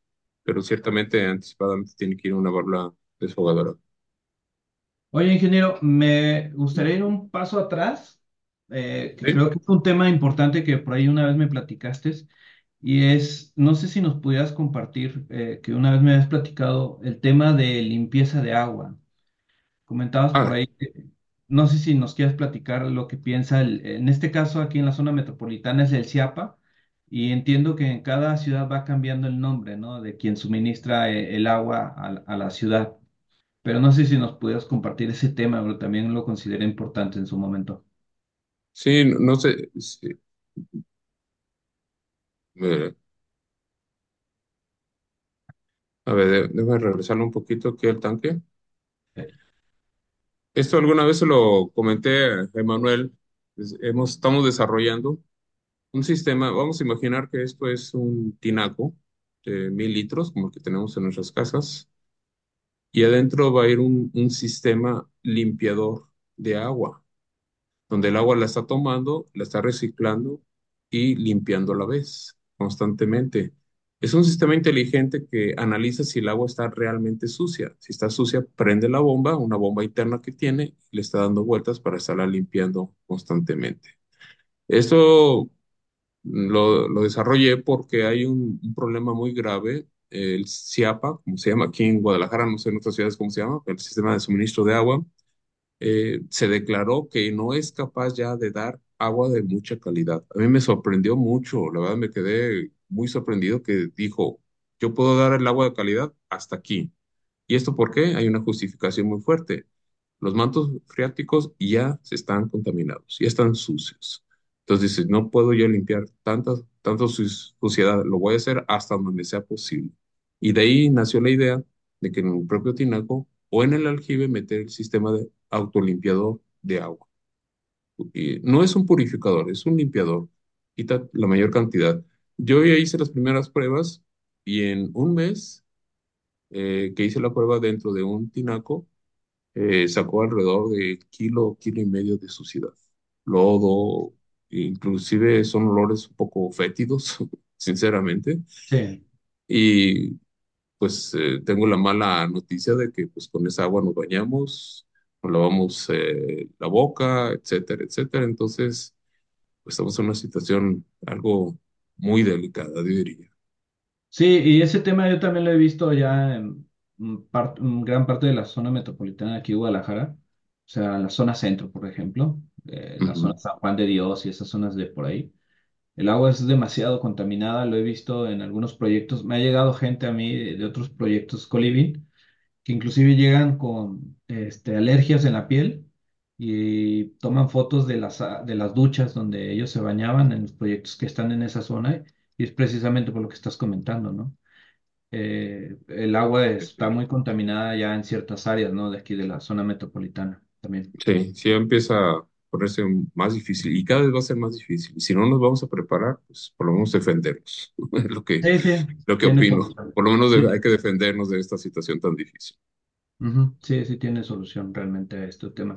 pero ciertamente anticipadamente tiene que ir a una válvula desfogadora. Oye, ingeniero, me gustaría ir un paso atrás, eh, que ¿Sí? creo que es un tema importante que por ahí una vez me platicaste, y es, no sé si nos pudieras compartir, eh, que una vez me habías platicado el tema de limpieza de agua. Comentabas por Ah, ahí, que- no sé si nos quieres platicar lo que piensa, el- en este caso aquí en la zona metropolitana es el CIAPA, y entiendo que en cada ciudad va cambiando el nombre, ¿no? De quien suministra eh, el agua a, a la ciudad. Pero no sé si nos pudieras compartir ese tema, pero también lo consideré importante en su momento. sí, no, no sé. sí, eh, a ver, déjame regresarlo un poquito aquí al tanque. Esto alguna vez se lo comenté a Emanuel. Hemos, estamos desarrollando un sistema. Vamos a imaginar que esto es un tinaco de mil litros, como el que tenemos en nuestras casas, y adentro va a ir un sistema limpiador de agua, donde el agua la está tomando, la está reciclando y limpiando a la vez, constantemente. Es un sistema inteligente que analiza si el agua está realmente sucia. Si está sucia, prende la bomba, una bomba interna que tiene, y le está dando vueltas para estarla limpiando constantemente. Esto lo, lo desarrollé porque hay un, problema muy grave. El CIAPA, como se llama aquí en Guadalajara, no sé en otras ciudades cómo se llama, el sistema de suministro de agua, eh, se declaró que no es capaz ya de dar agua de mucha calidad. A mí me sorprendió mucho, la verdad me quedé muy sorprendido que dijo, yo puedo dar el agua de calidad hasta aquí. ¿Y esto por qué? Hay una justificación muy fuerte. Los mantos freáticos ya se están contaminados, ya están sucios. Entonces dices, no puedo yo limpiar tanta, tanta su- suciedad, lo voy a hacer hasta donde sea posible. Y de ahí nació la idea de que en el propio tinaco o en el aljibe meter el sistema de autolimpiador de agua. No es un purificador, es un limpiador. Quita la mayor cantidad. Yo ya hice las primeras pruebas y en un mes eh, que hice la prueba dentro de un tinaco, eh, sacó alrededor de kilo, kilo y medio de suciedad. Lodo, inclusive son olores un poco fétidos, sinceramente. Sí. Y pues eh, tengo la mala noticia de que pues con esa agua nos bañamos, nos lavamos eh, la boca, etcétera, etcétera. Entonces, pues estamos en una situación algo muy delicada, yo diría. Sí, y ese tema yo también lo he visto ya en gran parte de la zona metropolitana de aquí de Guadalajara, o sea, la zona centro, por ejemplo, eh, la zona. San Juan de Dios y esas zonas de por ahí. El agua es demasiado contaminada, lo he visto en algunos proyectos. Me ha llegado gente a mí de, de otros proyectos co que inclusive llegan con este, alergias en la piel y toman fotos de las, a- de las duchas donde ellos se bañaban en los proyectos que están en esa zona y es precisamente por lo que estás comentando, ¿no? Eh, el agua está muy contaminada ya en ciertas áreas, ¿no? De aquí de la zona metropolitana también. Sí, sí empieza a ponerse más difícil y cada vez va a ser más difícil. Y si no nos vamos a preparar, pues por lo menos defendernos. Es lo que, Sí, sí, lo que tiene opino. solución. Por lo menos Sí, hay que defendernos de esta situación tan difícil. ujú, Sí, sí tiene solución realmente a este tema.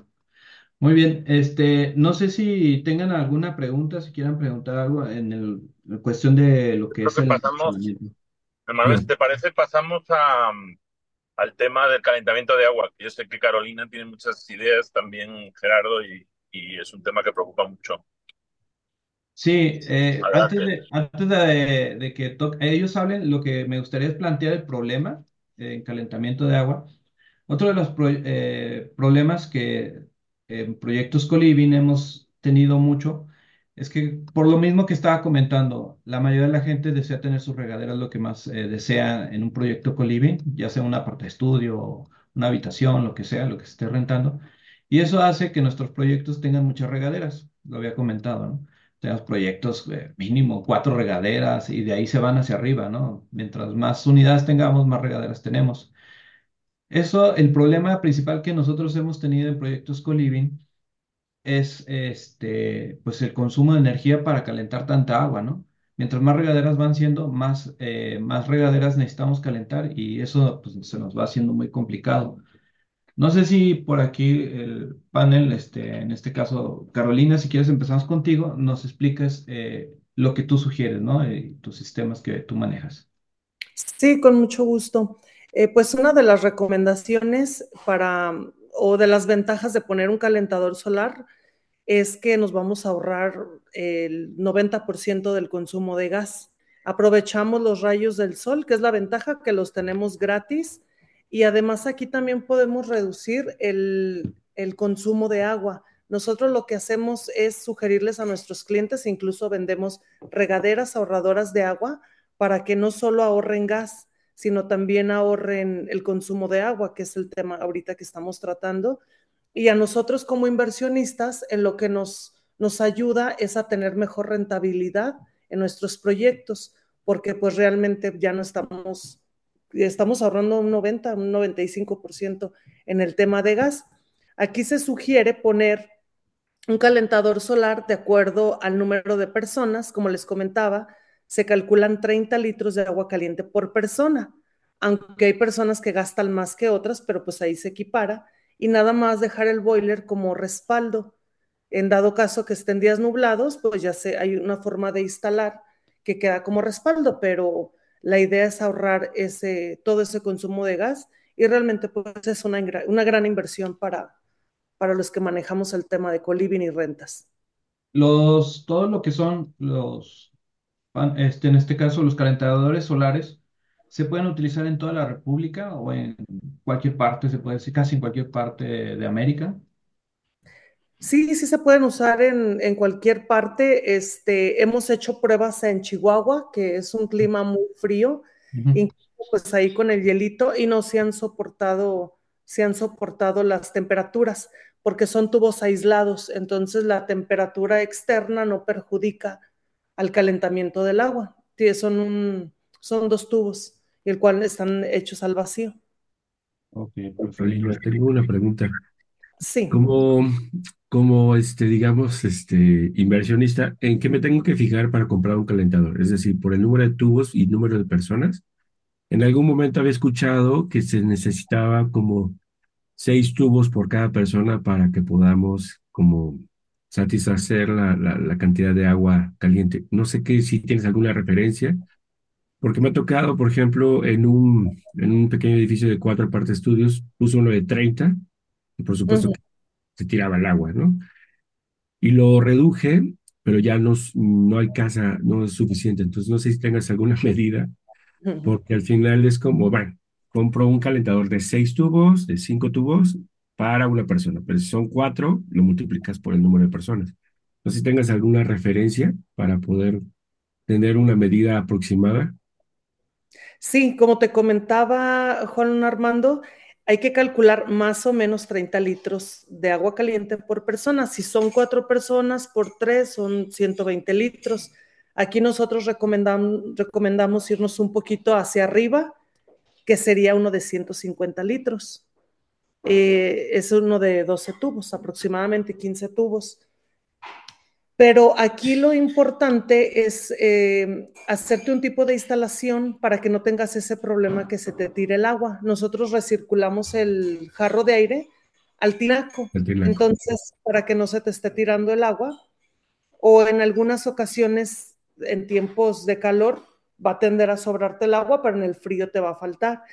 Muy bien, este, no sé si tengan alguna pregunta, si quieran preguntar algo en el, cuestión de lo que Creo es que el pasamos, si Bien. te parece, pasamos a, mm, al tema del calentamiento de agua. Yo sé que Carolina tiene muchas ideas, también Gerardo, y, y es un tema que preocupa mucho. Sí, eh, antes de, antes de, de que ellos hablen, lo que me gustaría es plantear el problema eh, en calentamiento de agua. Otro de los pro- eh, problemas que en proyectos Coliving hemos tenido mucho es que por lo mismo que estaba comentando, la mayoría de la gente desea tener sus regaderas lo que más eh, desea en un proyecto Coliving, ya sea una parte de estudio, una habitación, lo que sea, lo que se esté rentando. Y eso hace que nuestros proyectos tengan muchas regaderas, lo había comentado, ¿no? Tenemos proyectos eh, mínimo cuatro regaderas y de ahí se van hacia arriba, ¿no? Mientras más unidades tengamos, más regaderas tenemos. Eso, el problema principal que nosotros hemos tenido en proyectos co-living es este, pues el consumo de energía para calentar tanta agua, ¿no? Mientras más regaderas van siendo, más, eh, más regaderas necesitamos calentar y eso pues, se nos va haciendo muy complicado. No sé si por aquí el panel, este, en este caso, Carolina, si quieres empezamos contigo, nos explicas eh, lo que tú sugieres, ¿no? Y tus sistemas que tú manejas. Sí, con mucho gusto. Eh, pues una de las recomendaciones para, o de las ventajas de poner un calentador solar es que nos vamos a ahorrar el 90% del consumo de gas. Aprovechamos los rayos del sol, que es la ventaja que los tenemos gratis. Y además aquí también podemos reducir el, el consumo de agua. Nosotros lo que hacemos es sugerirles a nuestros clientes, incluso vendemos regaderas ahorradoras de agua para que no solo ahorren gas, sino también ahorren el consumo de agua, que es el tema ahorita que estamos tratando. Y a nosotros como inversionistas, en lo que nos, nos ayuda es a tener mejor rentabilidad en nuestros proyectos, porque pues realmente ya no estamos, estamos ahorrando un 90, un 95% en el tema de gas. Aquí se sugiere poner un calentador solar de acuerdo al número de personas, como les comentaba, se calculan 30 litros de agua caliente por persona, aunque hay personas que gastan más que otras, pero pues ahí se equipara, y nada más dejar el boiler como respaldo. En dado caso que estén días nublados, pues ya sé, hay una forma de instalar que queda como respaldo, pero la idea es ahorrar ese, todo ese consumo de gas y realmente pues es una, una gran inversión para, para los que manejamos el tema de coliving y rentas. Los, todo lo que son los este, en este caso, los calentadores solares se pueden utilizar en toda la República o en cualquier parte, se puede decir casi en cualquier parte de América. Sí, sí se pueden usar en, en cualquier parte. Este, hemos hecho pruebas en Chihuahua, que es un clima muy frío, uh -huh. incluso pues ahí con el hielito, y no se han soportado, se han soportado las temperaturas, porque son tubos aislados, entonces la temperatura externa no perjudica al calentamiento del agua. Son, un, son dos tubos, el cual están hechos al vacío. Ok, Carolina, tengo una pregunta. Sí. Como, como este, digamos, este, inversionista, ¿en qué me tengo que fijar para comprar un calentador? Es decir, por el número de tubos y número de personas. En algún momento había escuchado que se necesitaba como seis tubos por cada persona para que podamos como satisfacer la, la, la, cantidad de agua caliente. No sé qué, si tienes alguna referencia, porque me ha tocado, por ejemplo, en un, en un pequeño edificio de cuatro partes estudios, puso uno de 30, y por supuesto uh -huh. se tiraba el agua, ¿no? Y lo reduje, pero ya no, no hay casa, no es suficiente. Entonces, no sé si tengas alguna medida, porque al final es como, bueno, compro un calentador de seis tubos, de cinco tubos, para una persona, pero si son cuatro, lo multiplicas por el número de personas. No sé si tengas alguna referencia para poder tener una medida aproximada. Sí, como te comentaba Juan Armando, hay que calcular más o menos 30 litros de agua caliente por persona. Si son cuatro personas por tres, son 120 litros. Aquí nosotros recomendamos, irnos un poquito hacia arriba, que sería uno de 150 litros. Eh, es uno de 12 tubos, aproximadamente 15 tubos. Pero aquí lo importante es eh, hacerte un tipo de instalación para que no tengas ese problema que se te tire el agua. Nosotros recirculamos el jarro de aire al tinaco. Entonces, para que no se te esté tirando el agua, o en algunas ocasiones, en tiempos de calor, va a tender a sobrarte el agua, pero en el frío te va a faltar.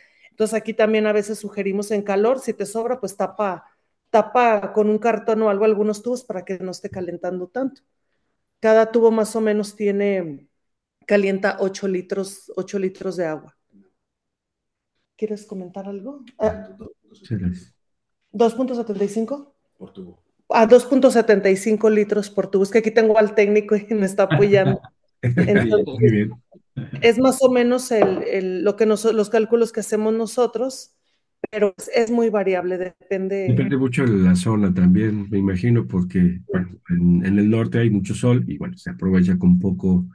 Entonces, aquí también a veces sugerimos en calor, si te sobra, pues tapa tapa con un cartón o algo algunos tubos para que no esté calentando tanto. Cada tubo más o menos tiene, calienta 8 litros, 8 litros de agua. ¿Quieres comentar algo? Ah, 2.75 por tubo. A 2.75 litros por tubo. Es que aquí tengo al técnico y me está apoyando. Es más o menos el, lo que los cálculos que hacemos nosotros pero es, muy variable, depende. Depende mucho de la zona también, me imagino, porque en, el norte hay mucho sol y bueno, se aprovecha con poco,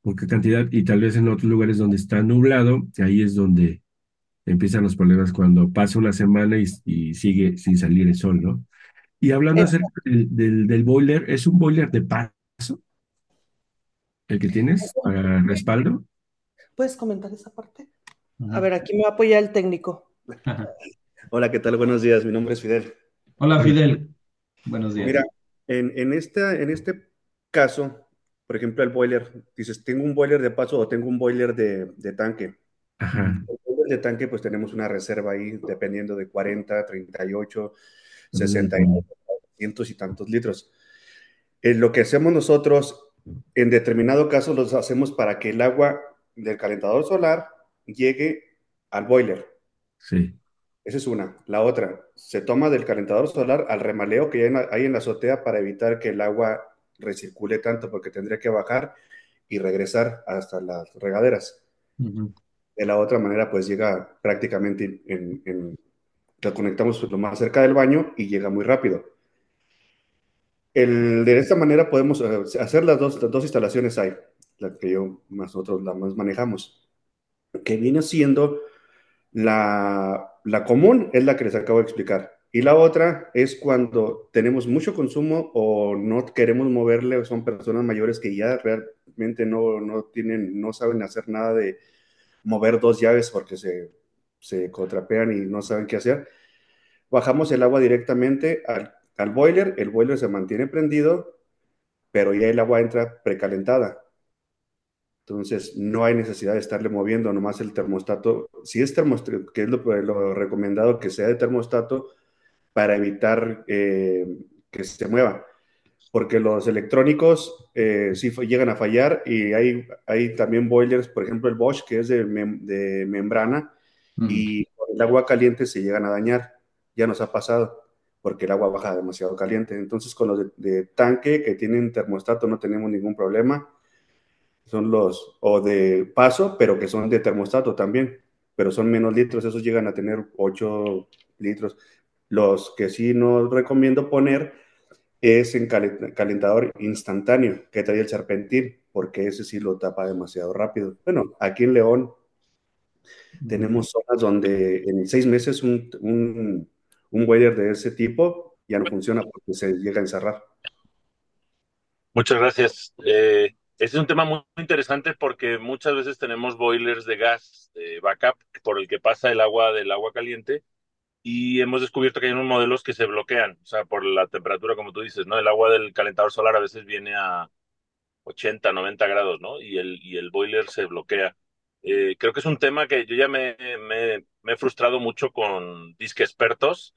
poca cantidad y tal vez en otros lugares donde está nublado, ahí es donde empiezan los problemas cuando pasa una semana y, sigue sin salir el sol, ¿no? Y hablando acerca del, del, boiler, ¿es un boiler de paso el que tienes para respaldo? ¿Puedes comentar esa parte? A ver, aquí me va a apoyar el técnico. Hola, ¿qué tal? Buenos días, mi nombre es Fidel. Hola, Fidel. Buenos días. Mira, en, en, en este caso, por ejemplo, el boiler, dices, tengo un boiler de paso o tengo un boiler de, de tanque. Ajá. El boiler de tanque, pues tenemos una reserva ahí, dependiendo de 40, 38, 60, cientos y tantos litros. Eh, lo que hacemos nosotros, en determinado caso, los hacemos para que el agua del calentador solar llegue al boiler. Sí. Esa es una. La otra, se toma del calentador solar al remaleo que hay en la, azotea para evitar que el agua recircule tanto, porque tendría que bajar y regresar hasta las regaderas. De la otra manera, pues llega prácticamente en, lo conectamos lo más cerca del baño y llega muy rápido. De esta manera podemos eh, hacer las dos, instalaciones hay, la que yo nosotros la más manejamos, que viene siendo la, común es la que les acabo de explicar. Y la otra es cuando tenemos mucho consumo o no queremos moverle, son personas mayores que ya realmente no, no tienen, no saben hacer nada de mover dos llaves porque se, se contrapean y no saben qué hacer. Bajamos el agua directamente al, al boiler, el boiler se mantiene prendido, pero ya el agua entra precalentada. Entonces, no hay necesidad de estarle moviendo nomás el termostato. Si es termostato, que es lo, recomendado que sea de termostato para evitar eh, que se mueva. Porque los electrónicos eh, sí llegan a fallar y hay, hay también boilers, por ejemplo el Bosch, que es de, membrana, y con el agua caliente se llegan a dañar. Ya nos ha pasado porque el agua baja demasiado caliente. Entonces, con los de tanque que tienen termostato no tenemos ningún problema son los, o de paso, pero que son de termostato también, pero son menos litros, esos llegan a tener 8 litros. Los que sí no recomiendo poner es en calentador instantáneo, que trae el serpentín, porque ese sí lo tapa demasiado rápido. Bueno, aquí en León tenemos zonas donde en seis meses un, un, un de ese tipo ya no funciona porque se llega a encerrar. Muchas gracias. Eh, ese es un tema muy interesante porque muchas veces tenemos boilers de gas de backup por el que pasa el agua del agua caliente y hemos descubierto que hay unos modelos que se bloquean, o sea, por la temperatura, como tú dices, ¿no? El agua del calentador solar a veces viene a 80, 90 grados, ¿no? Y el, y el boiler se bloquea. Eh, creo que es un tema que yo ya me, me, me he frustrado mucho con disque expertos.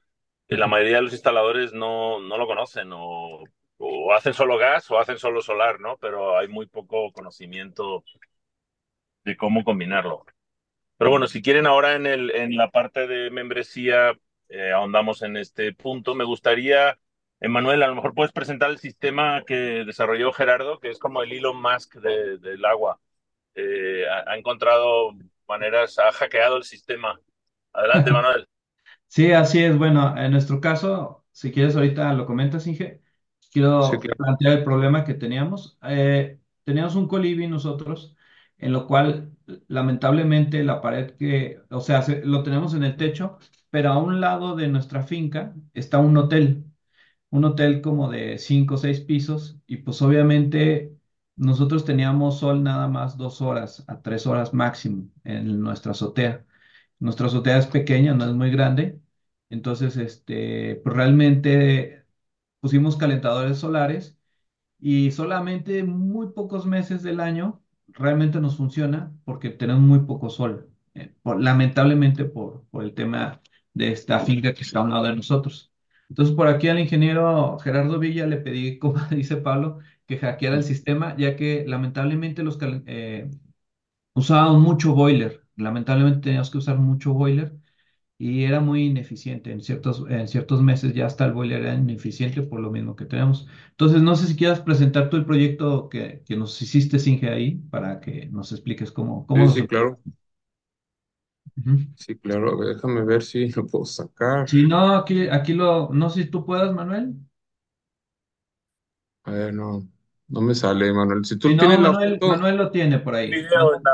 La mayoría de los instaladores no, no lo conocen o o hacen solo gas o hacen solo solar, ¿no? Pero hay muy poco conocimiento de cómo combinarlo. Pero bueno, si quieren ahora en, el, en la parte de membresía eh, ahondamos en este punto, me gustaría, Emanuel, a lo mejor puedes presentar el sistema que desarrolló Gerardo, que es como el Elon Musk del agua. Eh, ha, ha encontrado maneras, ha hackeado el sistema. Adelante, Manuel. Sí, así es. Bueno, en nuestro caso, si quieres ahorita lo comentas, Inge, Sí, quiero claro. plantear el problema que teníamos. Eh, teníamos un colibrí nosotros, en lo cual lamentablemente la pared que, o sea, se- lo tenemos en el techo, pero a un lado de nuestra finca está un hotel, un hotel como de cinco o seis pisos, y pues obviamente nosotros teníamos sol nada más dos horas a tres horas máximo en nuestra azotea. Nuestra azotea es pequeña, no es muy grande. Entonces, este, pues realmente pusimos calentadores solares y solamente muy pocos meses del año realmente nos funciona porque tenemos muy poco sol. eh, por- lamentablemente por, por el tema de esta finca que está a un lado de nosotros. Entonces, por aquí al ingeniero Gerardo Villa le pedí, como dice Pablo, que hackeara el sistema, ya que lamentablemente los, eh, Usábamos mucho boiler, lamentablemente teníamos que usar mucho boiler y era muy ineficiente. En ciertos, en ciertos meses ya hasta el boiler era ineficiente por lo mismo que tenemos. Entonces, no sé si quieras presentar tú el proyecto que, que nos hiciste, Singe, ahí para que nos expliques cómo, cómo Sí, sí, claro. Sí, claro. Déjame ver si lo puedo sacar. Si no, aquí, aquí lo, no sé si tú puedas, Manuel. A ver, no, no me sale, Manuel. Si Si tú no, tienes la Manuel, foto, Manuel lo tiene por ahí. video en la,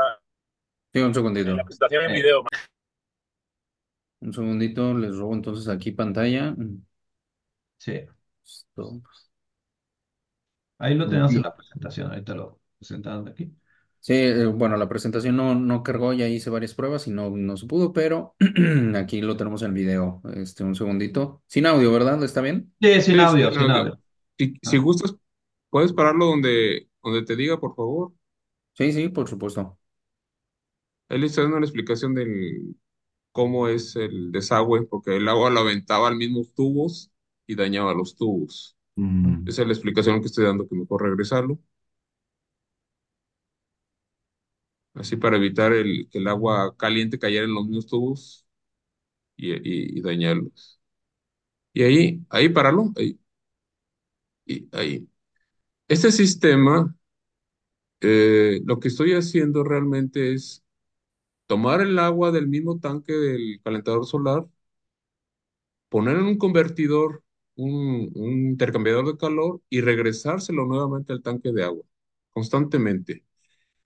Sí, un en segundito. la presentación en Eh, video. Un segundito, les robo entonces aquí pantalla. sí, Esto. ahí lo tenemos en la presentación, ahorita lo presentamos aquí. Sí, eh, bueno, la presentación no, no cargó, ya hice varias pruebas y no, no se pudo, pero aquí lo tenemos en video. Este, un segundito. Sin audio, ¿verdad? ¿Está bien? Sí, sin audio, sí, sin audio. Si, si Ah. gustas, puedes pararlo donde, donde te diga, por favor. Sí, sí, por supuesto. Él está dando una explicación del cómo es el desagüe, porque el agua la aventaba al mismos tubos y dañaba los tubos. Mm, Esa es la explicación que estoy dando, que mejor regresarlo. Así para evitar el, que el agua caliente cayera en los mismos tubos y, y- y dañarlos. Y ahí, ahí páralo, ahí, y ahí. Este sistema, eh, lo que estoy haciendo realmente es tomar el agua del mismo tanque del calentador solar, poner en un convertidor, un, un intercambiador de calor y regresárselo nuevamente al tanque de agua, constantemente.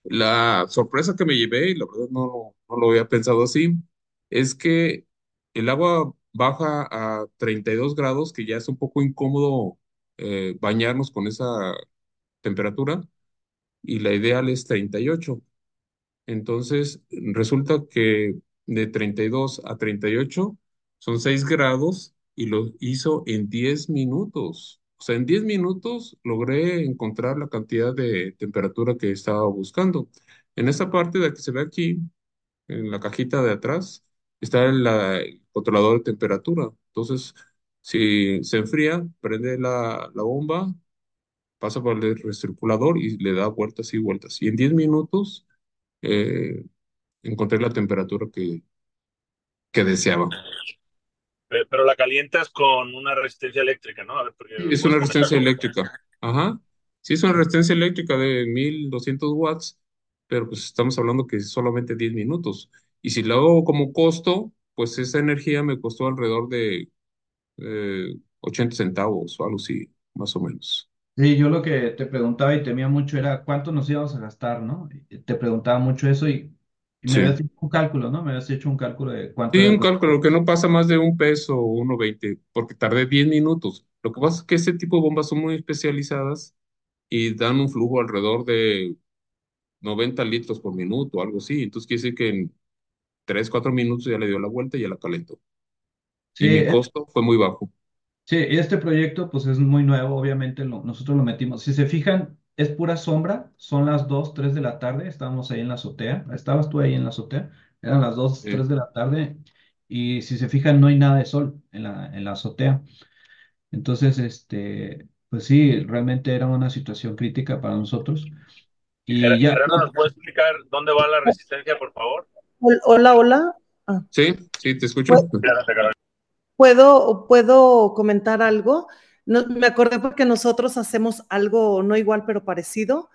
La sorpresa que me llevé, y la verdad no, no lo había pensado así, es que el agua baja a 32 grados, que ya es un poco incómodo eh, bañarnos con esa temperatura, y la ideal es 38. Entonces, resulta que de 32 a 38 son 6 grados y lo hizo en 10 minutos. O sea, en 10 minutos logré encontrar la cantidad de temperatura que estaba buscando. En esta parte de que se ve aquí, en la cajita de atrás, está el, la- el controlador de temperatura. Entonces, si se enfría, prende la bomba, pasa por el recirculador y le da vueltas y vueltas. Y en 10 minutos eh, encontré la temperatura que, que deseaba. Pero la calientas con una resistencia eléctrica, ¿no? A ver, porque es una resistencia eléctrica. Ajá. Sí, es una resistencia eléctrica de 1200 watts, pero pues estamos hablando que es solamente 10 minutos. Y si lo hago como costo, pues esa energía me costó alrededor de eh, 80 centavos o algo así, más o menos. Sí, yo lo que te preguntaba y temía mucho era cuánto nos íbamos a gastar, ¿no? Y Te preguntaba mucho eso y, y me Sí. habías hecho un cálculo, ¿no? Me habías hecho un cálculo de cuánto Sí, era un cálculo que no pasa más de un peso o 1.20, porque tardé 10 minutos. Lo que pasa es que este tipo de bombas son muy especializadas y dan un flujo alrededor de 90 litros por minuto, algo así. Entonces quiere decir que en 3, 4 minutos ya le dio la vuelta y ya la calentó. Sí, Y mi eh, costo fue muy bajo. Sí, y este proyecto pues es muy nuevo, obviamente lo- nosotros lo metimos. Si se fijan, es pura sombra, son las 2, 3 de la tarde, estábamos ahí en la azotea, estabas tú ahí en la azotea, eran las 2, Sí. 3 de la tarde y si se fijan no hay nada de sol en la, en la azotea. Entonces, este, pues sí, realmente era una situación crítica para nosotros. Y Ger- ya, Gerardo, ¿nos puede explicar dónde va la resistencia, por favor? Hol- Hola, hola. Ah, Sí, sí, te escucho. Pues- ¿Puedo, puedo comentar algo? No, me acordé porque nosotros hacemos algo no igual, pero parecido.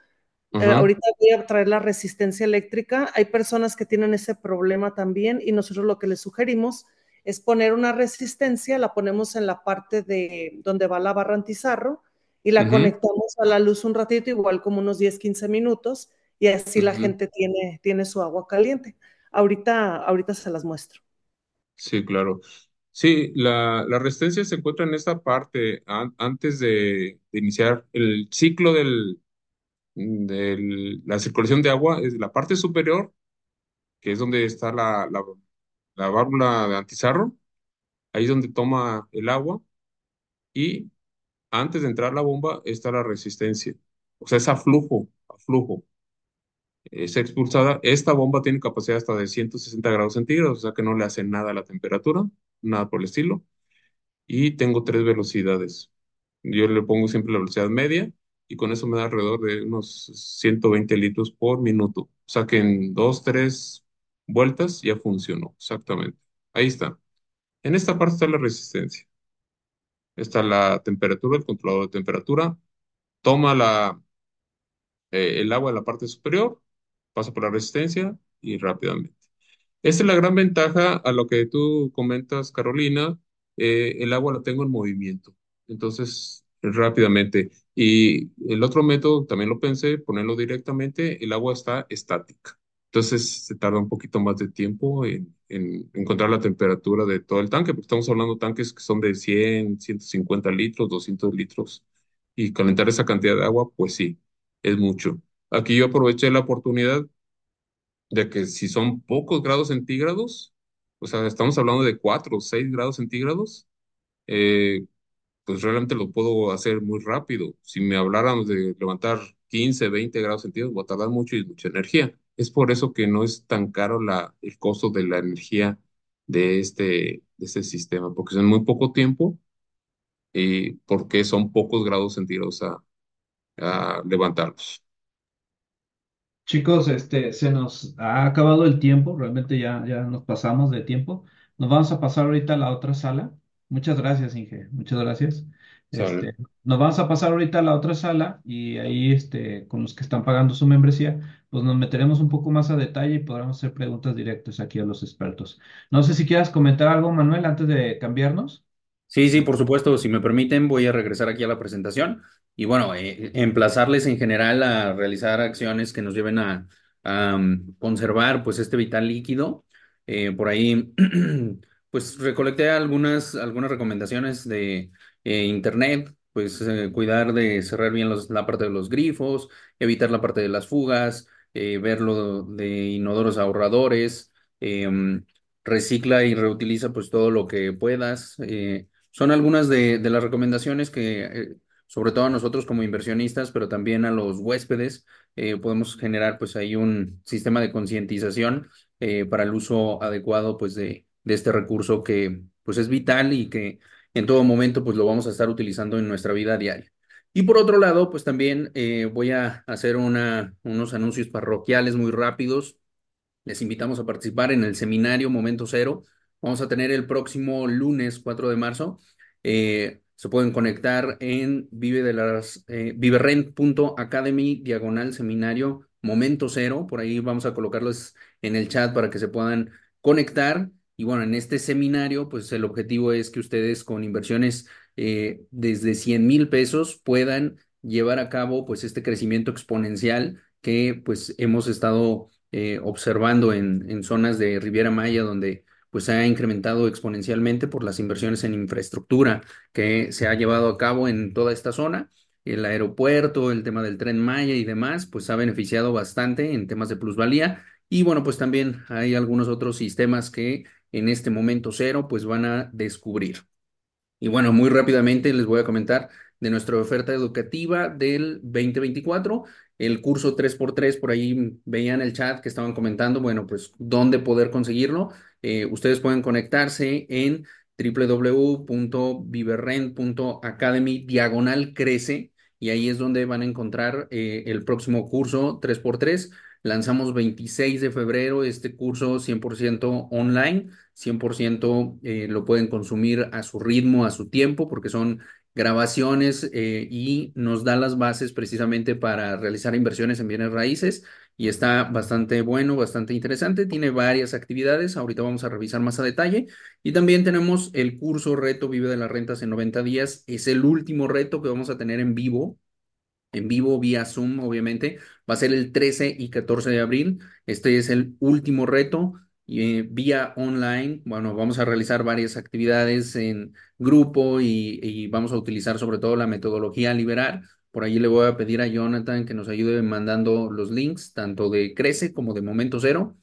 Eh, Ajá. ahorita voy a traer la resistencia eléctrica. Hay personas que tienen ese problema también y nosotros lo que les sugerimos es poner una resistencia, la ponemos en la parte de donde va la barra antizarro y la conectamos a la luz un ratito, igual como unos 10, 15 minutos, y así la gente tiene, tiene su agua caliente. Ahorita, ahorita se las muestro. Sí, claro. Sí, la, resistencia se encuentra en esta parte an- antes de, de iniciar el ciclo del- la circulación de agua, es la parte superior, que es donde está la, la, la válvula de antizarro, ahí es donde toma el agua, y antes de entrar la bomba está la resistencia. O sea, es a flujo. Es expulsada. Esta bomba tiene capacidad hasta de 160 grados centígrados, o sea que no le hace nada a la temperatura, nada por el estilo. Y tengo tres velocidades. Yo le pongo siempre la velocidad media y con eso me da alrededor de unos 120 litros por minuto. O sea que en dos, tres vueltas ya funcionó, exactamente. Ahí está. En esta parte está la resistencia. Está la temperatura, el controlador de temperatura. Toma la, eh, el agua de la parte superior, pasa por la resistencia y rápidamente. Esta es la gran ventaja a lo que tú comentas, Carolina. eh, el agua la tengo en movimiento. Entonces, rápidamente. Y el otro método, también lo pensé, ponerlo directamente, el agua está estática. Entonces, se tarda un poquito más de tiempo en, en encontrar la temperatura de todo el tanque, porque estamos hablando de tanques que son de 100, 150 litros, 200 litros. Y calentar esa cantidad de agua, pues sí, es mucho. Aquí yo aproveché la oportunidad de que si son pocos grados centígrados, o sea, estamos hablando de 4 o 6 grados centígrados, eh, pues realmente lo puedo hacer muy rápido. Si me habláramos de levantar 15, 20 grados centígrados, va a tardar mucho y mucha energía. Es por eso que no es tan caro el costo de la energía de este, de este sistema, porque es en muy poco tiempo y porque son pocos grados centígrados a, a levantarlos. Chicos, este, se nos ha acabado el tiempo, realmente ya, ya nos pasamos de tiempo. Nos vamos a pasar ahorita a la otra sala. Muchas gracias, Inge, muchas gracias. Este, nos vamos a pasar ahorita a la otra sala y ahí, este, con los que están pagando su membresía, pues nos meteremos un poco más a detalle y podremos hacer preguntas directas aquí a los expertos. No sé si quieras comentar algo, Manuel, antes de cambiarnos. Sí, sí, por supuesto, si me permiten, voy a regresar aquí a la presentación y bueno, eh, emplazarles en general a realizar acciones que nos lleven a, a, um, conservar pues este vital líquido. Eh, por ahí, pues recolecté algunas, algunas recomendaciones de eh, internet, pues cuidar de cerrar bien la parte de los grifos, evitar la parte de las fugas, eh, ver lo de inodoros ahorradores, em, recicla y reutiliza pues todo lo que puedas. Son algunas de, las recomendaciones que, eh, sobre todo a nosotros como inversionistas, pero también a los huéspedes, eh, podemos generar pues ahí un sistema de concientización eh, para el uso adecuado pues de, este recurso que pues es vital y que en todo momento pues lo vamos a estar utilizando en nuestra vida diaria. Y por otro lado, pues también voy a hacer una, unos anuncios parroquiales muy rápidos. Les invitamos a participar en el seminario Momento Cero. Vamos a tener el próximo lunes 4 de marzo. Eh, se pueden conectar en vive de las, eh, viverrent.academy diagonal seminario Momento Cero. Por ahí vamos a colocarlos en el chat para que se puedan conectar. Y bueno, en este seminario, pues el objetivo es que ustedes con inversiones eh, desde 100 mil pesos puedan llevar a cabo pues este crecimiento exponencial que pues hemos estado eh, observando en, en zonas de Riviera Maya donde pues se ha incrementado exponencialmente por las inversiones en infraestructura que se ha llevado a cabo en toda esta zona. El aeropuerto, el tema del tren Maya y demás, pues ha beneficiado bastante en temas de plusvalía. Y bueno, pues también hay algunos otros sistemas que en este momento cero pues van a descubrir. Y bueno, muy rápidamente les voy a comentar de nuestra oferta educativa del 2024, el curso 3x3, por ahí veían el chat que estaban comentando, bueno, pues dónde poder conseguirlo. Eh, ustedes pueden conectarse en www.viverrent.academy diagonal crece y ahí es donde van a encontrar eh, el próximo curso 3x3. Lanzamos 26 de febrero este curso 100% online, 100% eh, lo pueden consumir a su ritmo, a su tiempo, porque son grabaciones eh, y nos da las bases precisamente para realizar inversiones en bienes raíces y está bastante bueno, bastante interesante. Tiene varias actividades, ahorita vamos a revisar más a detalle. Y también tenemos el curso Reto Vive de las Rentas en 90 días. Es el último reto que vamos a tener en vivo en vivo vía Zoom, obviamente. Va a ser el 13 y 14 de abril. Este es el último reto. Eh, vía online, bueno, vamos a realizar varias actividades en grupo y vamos a utilizar sobre todo la metodología Liberar. Por allí le voy a pedir a Jonathan que nos ayude mandando los links, tanto de Crece como de Momento Cero.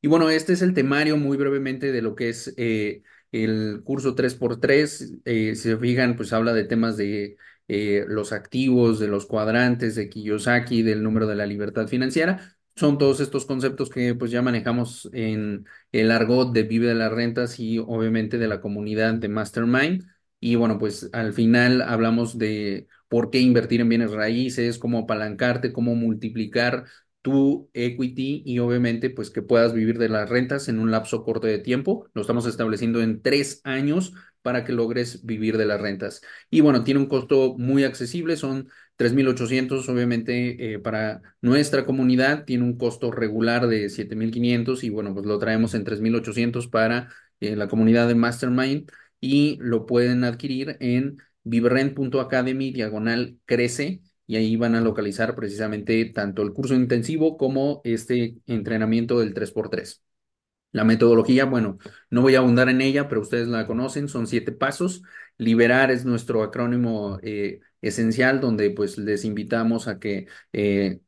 Y bueno, este es el temario muy brevemente de lo que es eh, el curso 3x3. Eh, si se fijan, pues habla de temas de eh, los activos, de los cuadrantes, de Kiyosaki, del número de la libertad financiera. Son todos estos conceptos que pues ya manejamos en el argot de Vive de las Rentas y obviamente de la comunidad de Mastermind. Y bueno, pues al final hablamos de por qué invertir en bienes raíces, cómo apalancarte, cómo multiplicar tu equity y obviamente pues que puedas vivir de las rentas en un lapso corto de tiempo. Lo estamos estableciendo en tres años para que logres vivir de las rentas. Y bueno, tiene un costo muy accesible, son 3.800 obviamente eh, para nuestra comunidad, tiene un costo regular de 7.500 y bueno, pues lo traemos en 3.800 para eh, la comunidad de Mastermind y lo pueden adquirir en viverrent.academy diagonal crece y ahí van a localizar precisamente tanto el curso intensivo como este entrenamiento del 3x3. La metodología, bueno, no voy a abundar en ella, pero ustedes la conocen, son siete pasos. Liberar es nuestro acrónimo eh, esencial, donde pues les invitamos a que eh,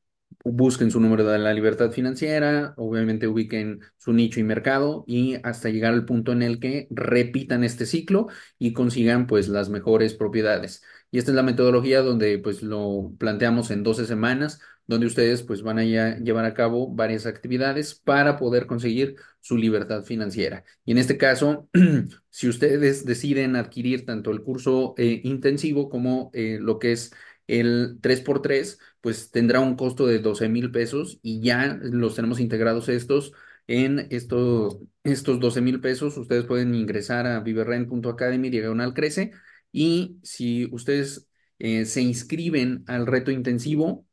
busquen su número de la libertad financiera, obviamente ubiquen su nicho y mercado y hasta llegar al punto en el que repitan este ciclo y consigan pues las mejores propiedades. Y esta es la metodología donde pues lo planteamos en 12 semanas, donde ustedes pues van a llevar a cabo varias actividades para poder conseguir su libertad financiera. Y en este caso, si ustedes deciden adquirir tanto el curso eh, intensivo como eh, lo que es el 3x3, pues tendrá un costo de 12 mil pesos y ya los tenemos integrados estos en estos, estos 12 mil pesos. Ustedes pueden ingresar a viverrent.academy diagonal crece y si ustedes eh, se inscriben al reto intensivo,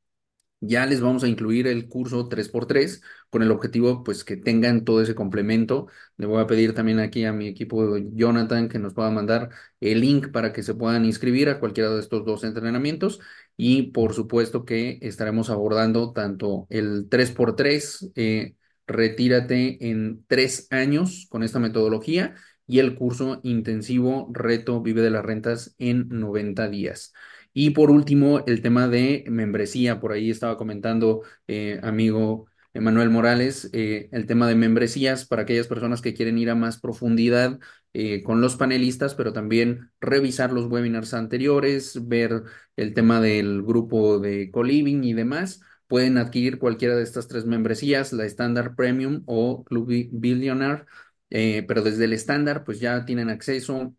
ya les vamos a incluir el curso 3x3 con el objetivo pues que tengan todo ese complemento. Le voy a pedir también aquí a mi equipo Jonathan que nos pueda mandar el link para que se puedan inscribir a cualquiera de estos dos entrenamientos y por supuesto que estaremos abordando tanto el 3x3, eh, retírate en tres años con esta metodología y el curso intensivo Reto Vive de las Rentas en 90 días. Y por último, el tema de membresía. Por ahí estaba comentando, eh, amigo Emanuel Morales, eh, el tema de membresías para aquellas personas que quieren ir a más profundidad eh, con los panelistas, pero también revisar los webinars anteriores, ver el tema del grupo de co-living y demás. Pueden adquirir cualquiera de estas tres membresías, la Standard Premium o Club Billionaire, pero desde el estándar pues ya tienen acceso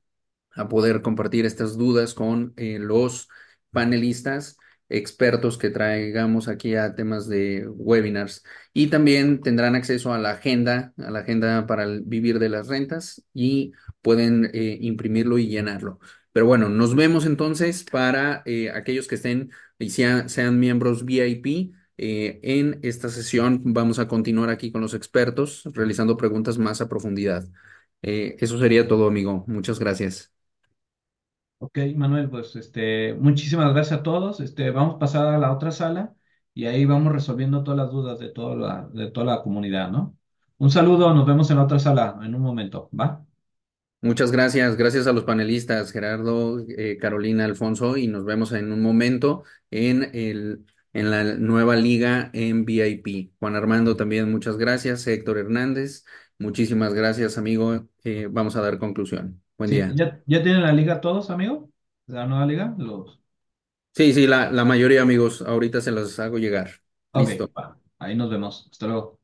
a poder compartir estas dudas con los panelistas expertos que traigamos aquí a temas de webinars y también tendrán acceso a la agenda, a la agenda para el vivir de las rentas y pueden eh, imprimirlo y llenarlo. Pero bueno, nos vemos entonces para eh, aquellos que estén y sean, miembros VIP. Eh, en esta sesión vamos a continuar aquí con los expertos realizando preguntas más a profundidad. eso sería todo, amigo. Muchas gracias. Ok, Manuel, pues este, muchísimas gracias a todos. Este, vamos a pasar a la otra sala y ahí vamos resolviendo todas las dudas de toda la, de toda la comunidad, ¿no? Un saludo, nos vemos en la otra sala en un momento, ¿va? Muchas gracias, gracias a los panelistas Gerardo, eh, Carolina, Alfonso y nos vemos en un momento en el en la nueva liga en VIP. Juan Armando también muchas gracias, Héctor Hernández, muchísimas gracias amigo, eh, vamos a dar conclusión. Buen día. ¿ya, ya tienen la liga todos, amigo? ¿La nueva liga? Los... Sí, sí, la, la mayoría, amigos. Ahorita se las hago llegar. Ok, Listo. ahí nos vemos. Hasta luego.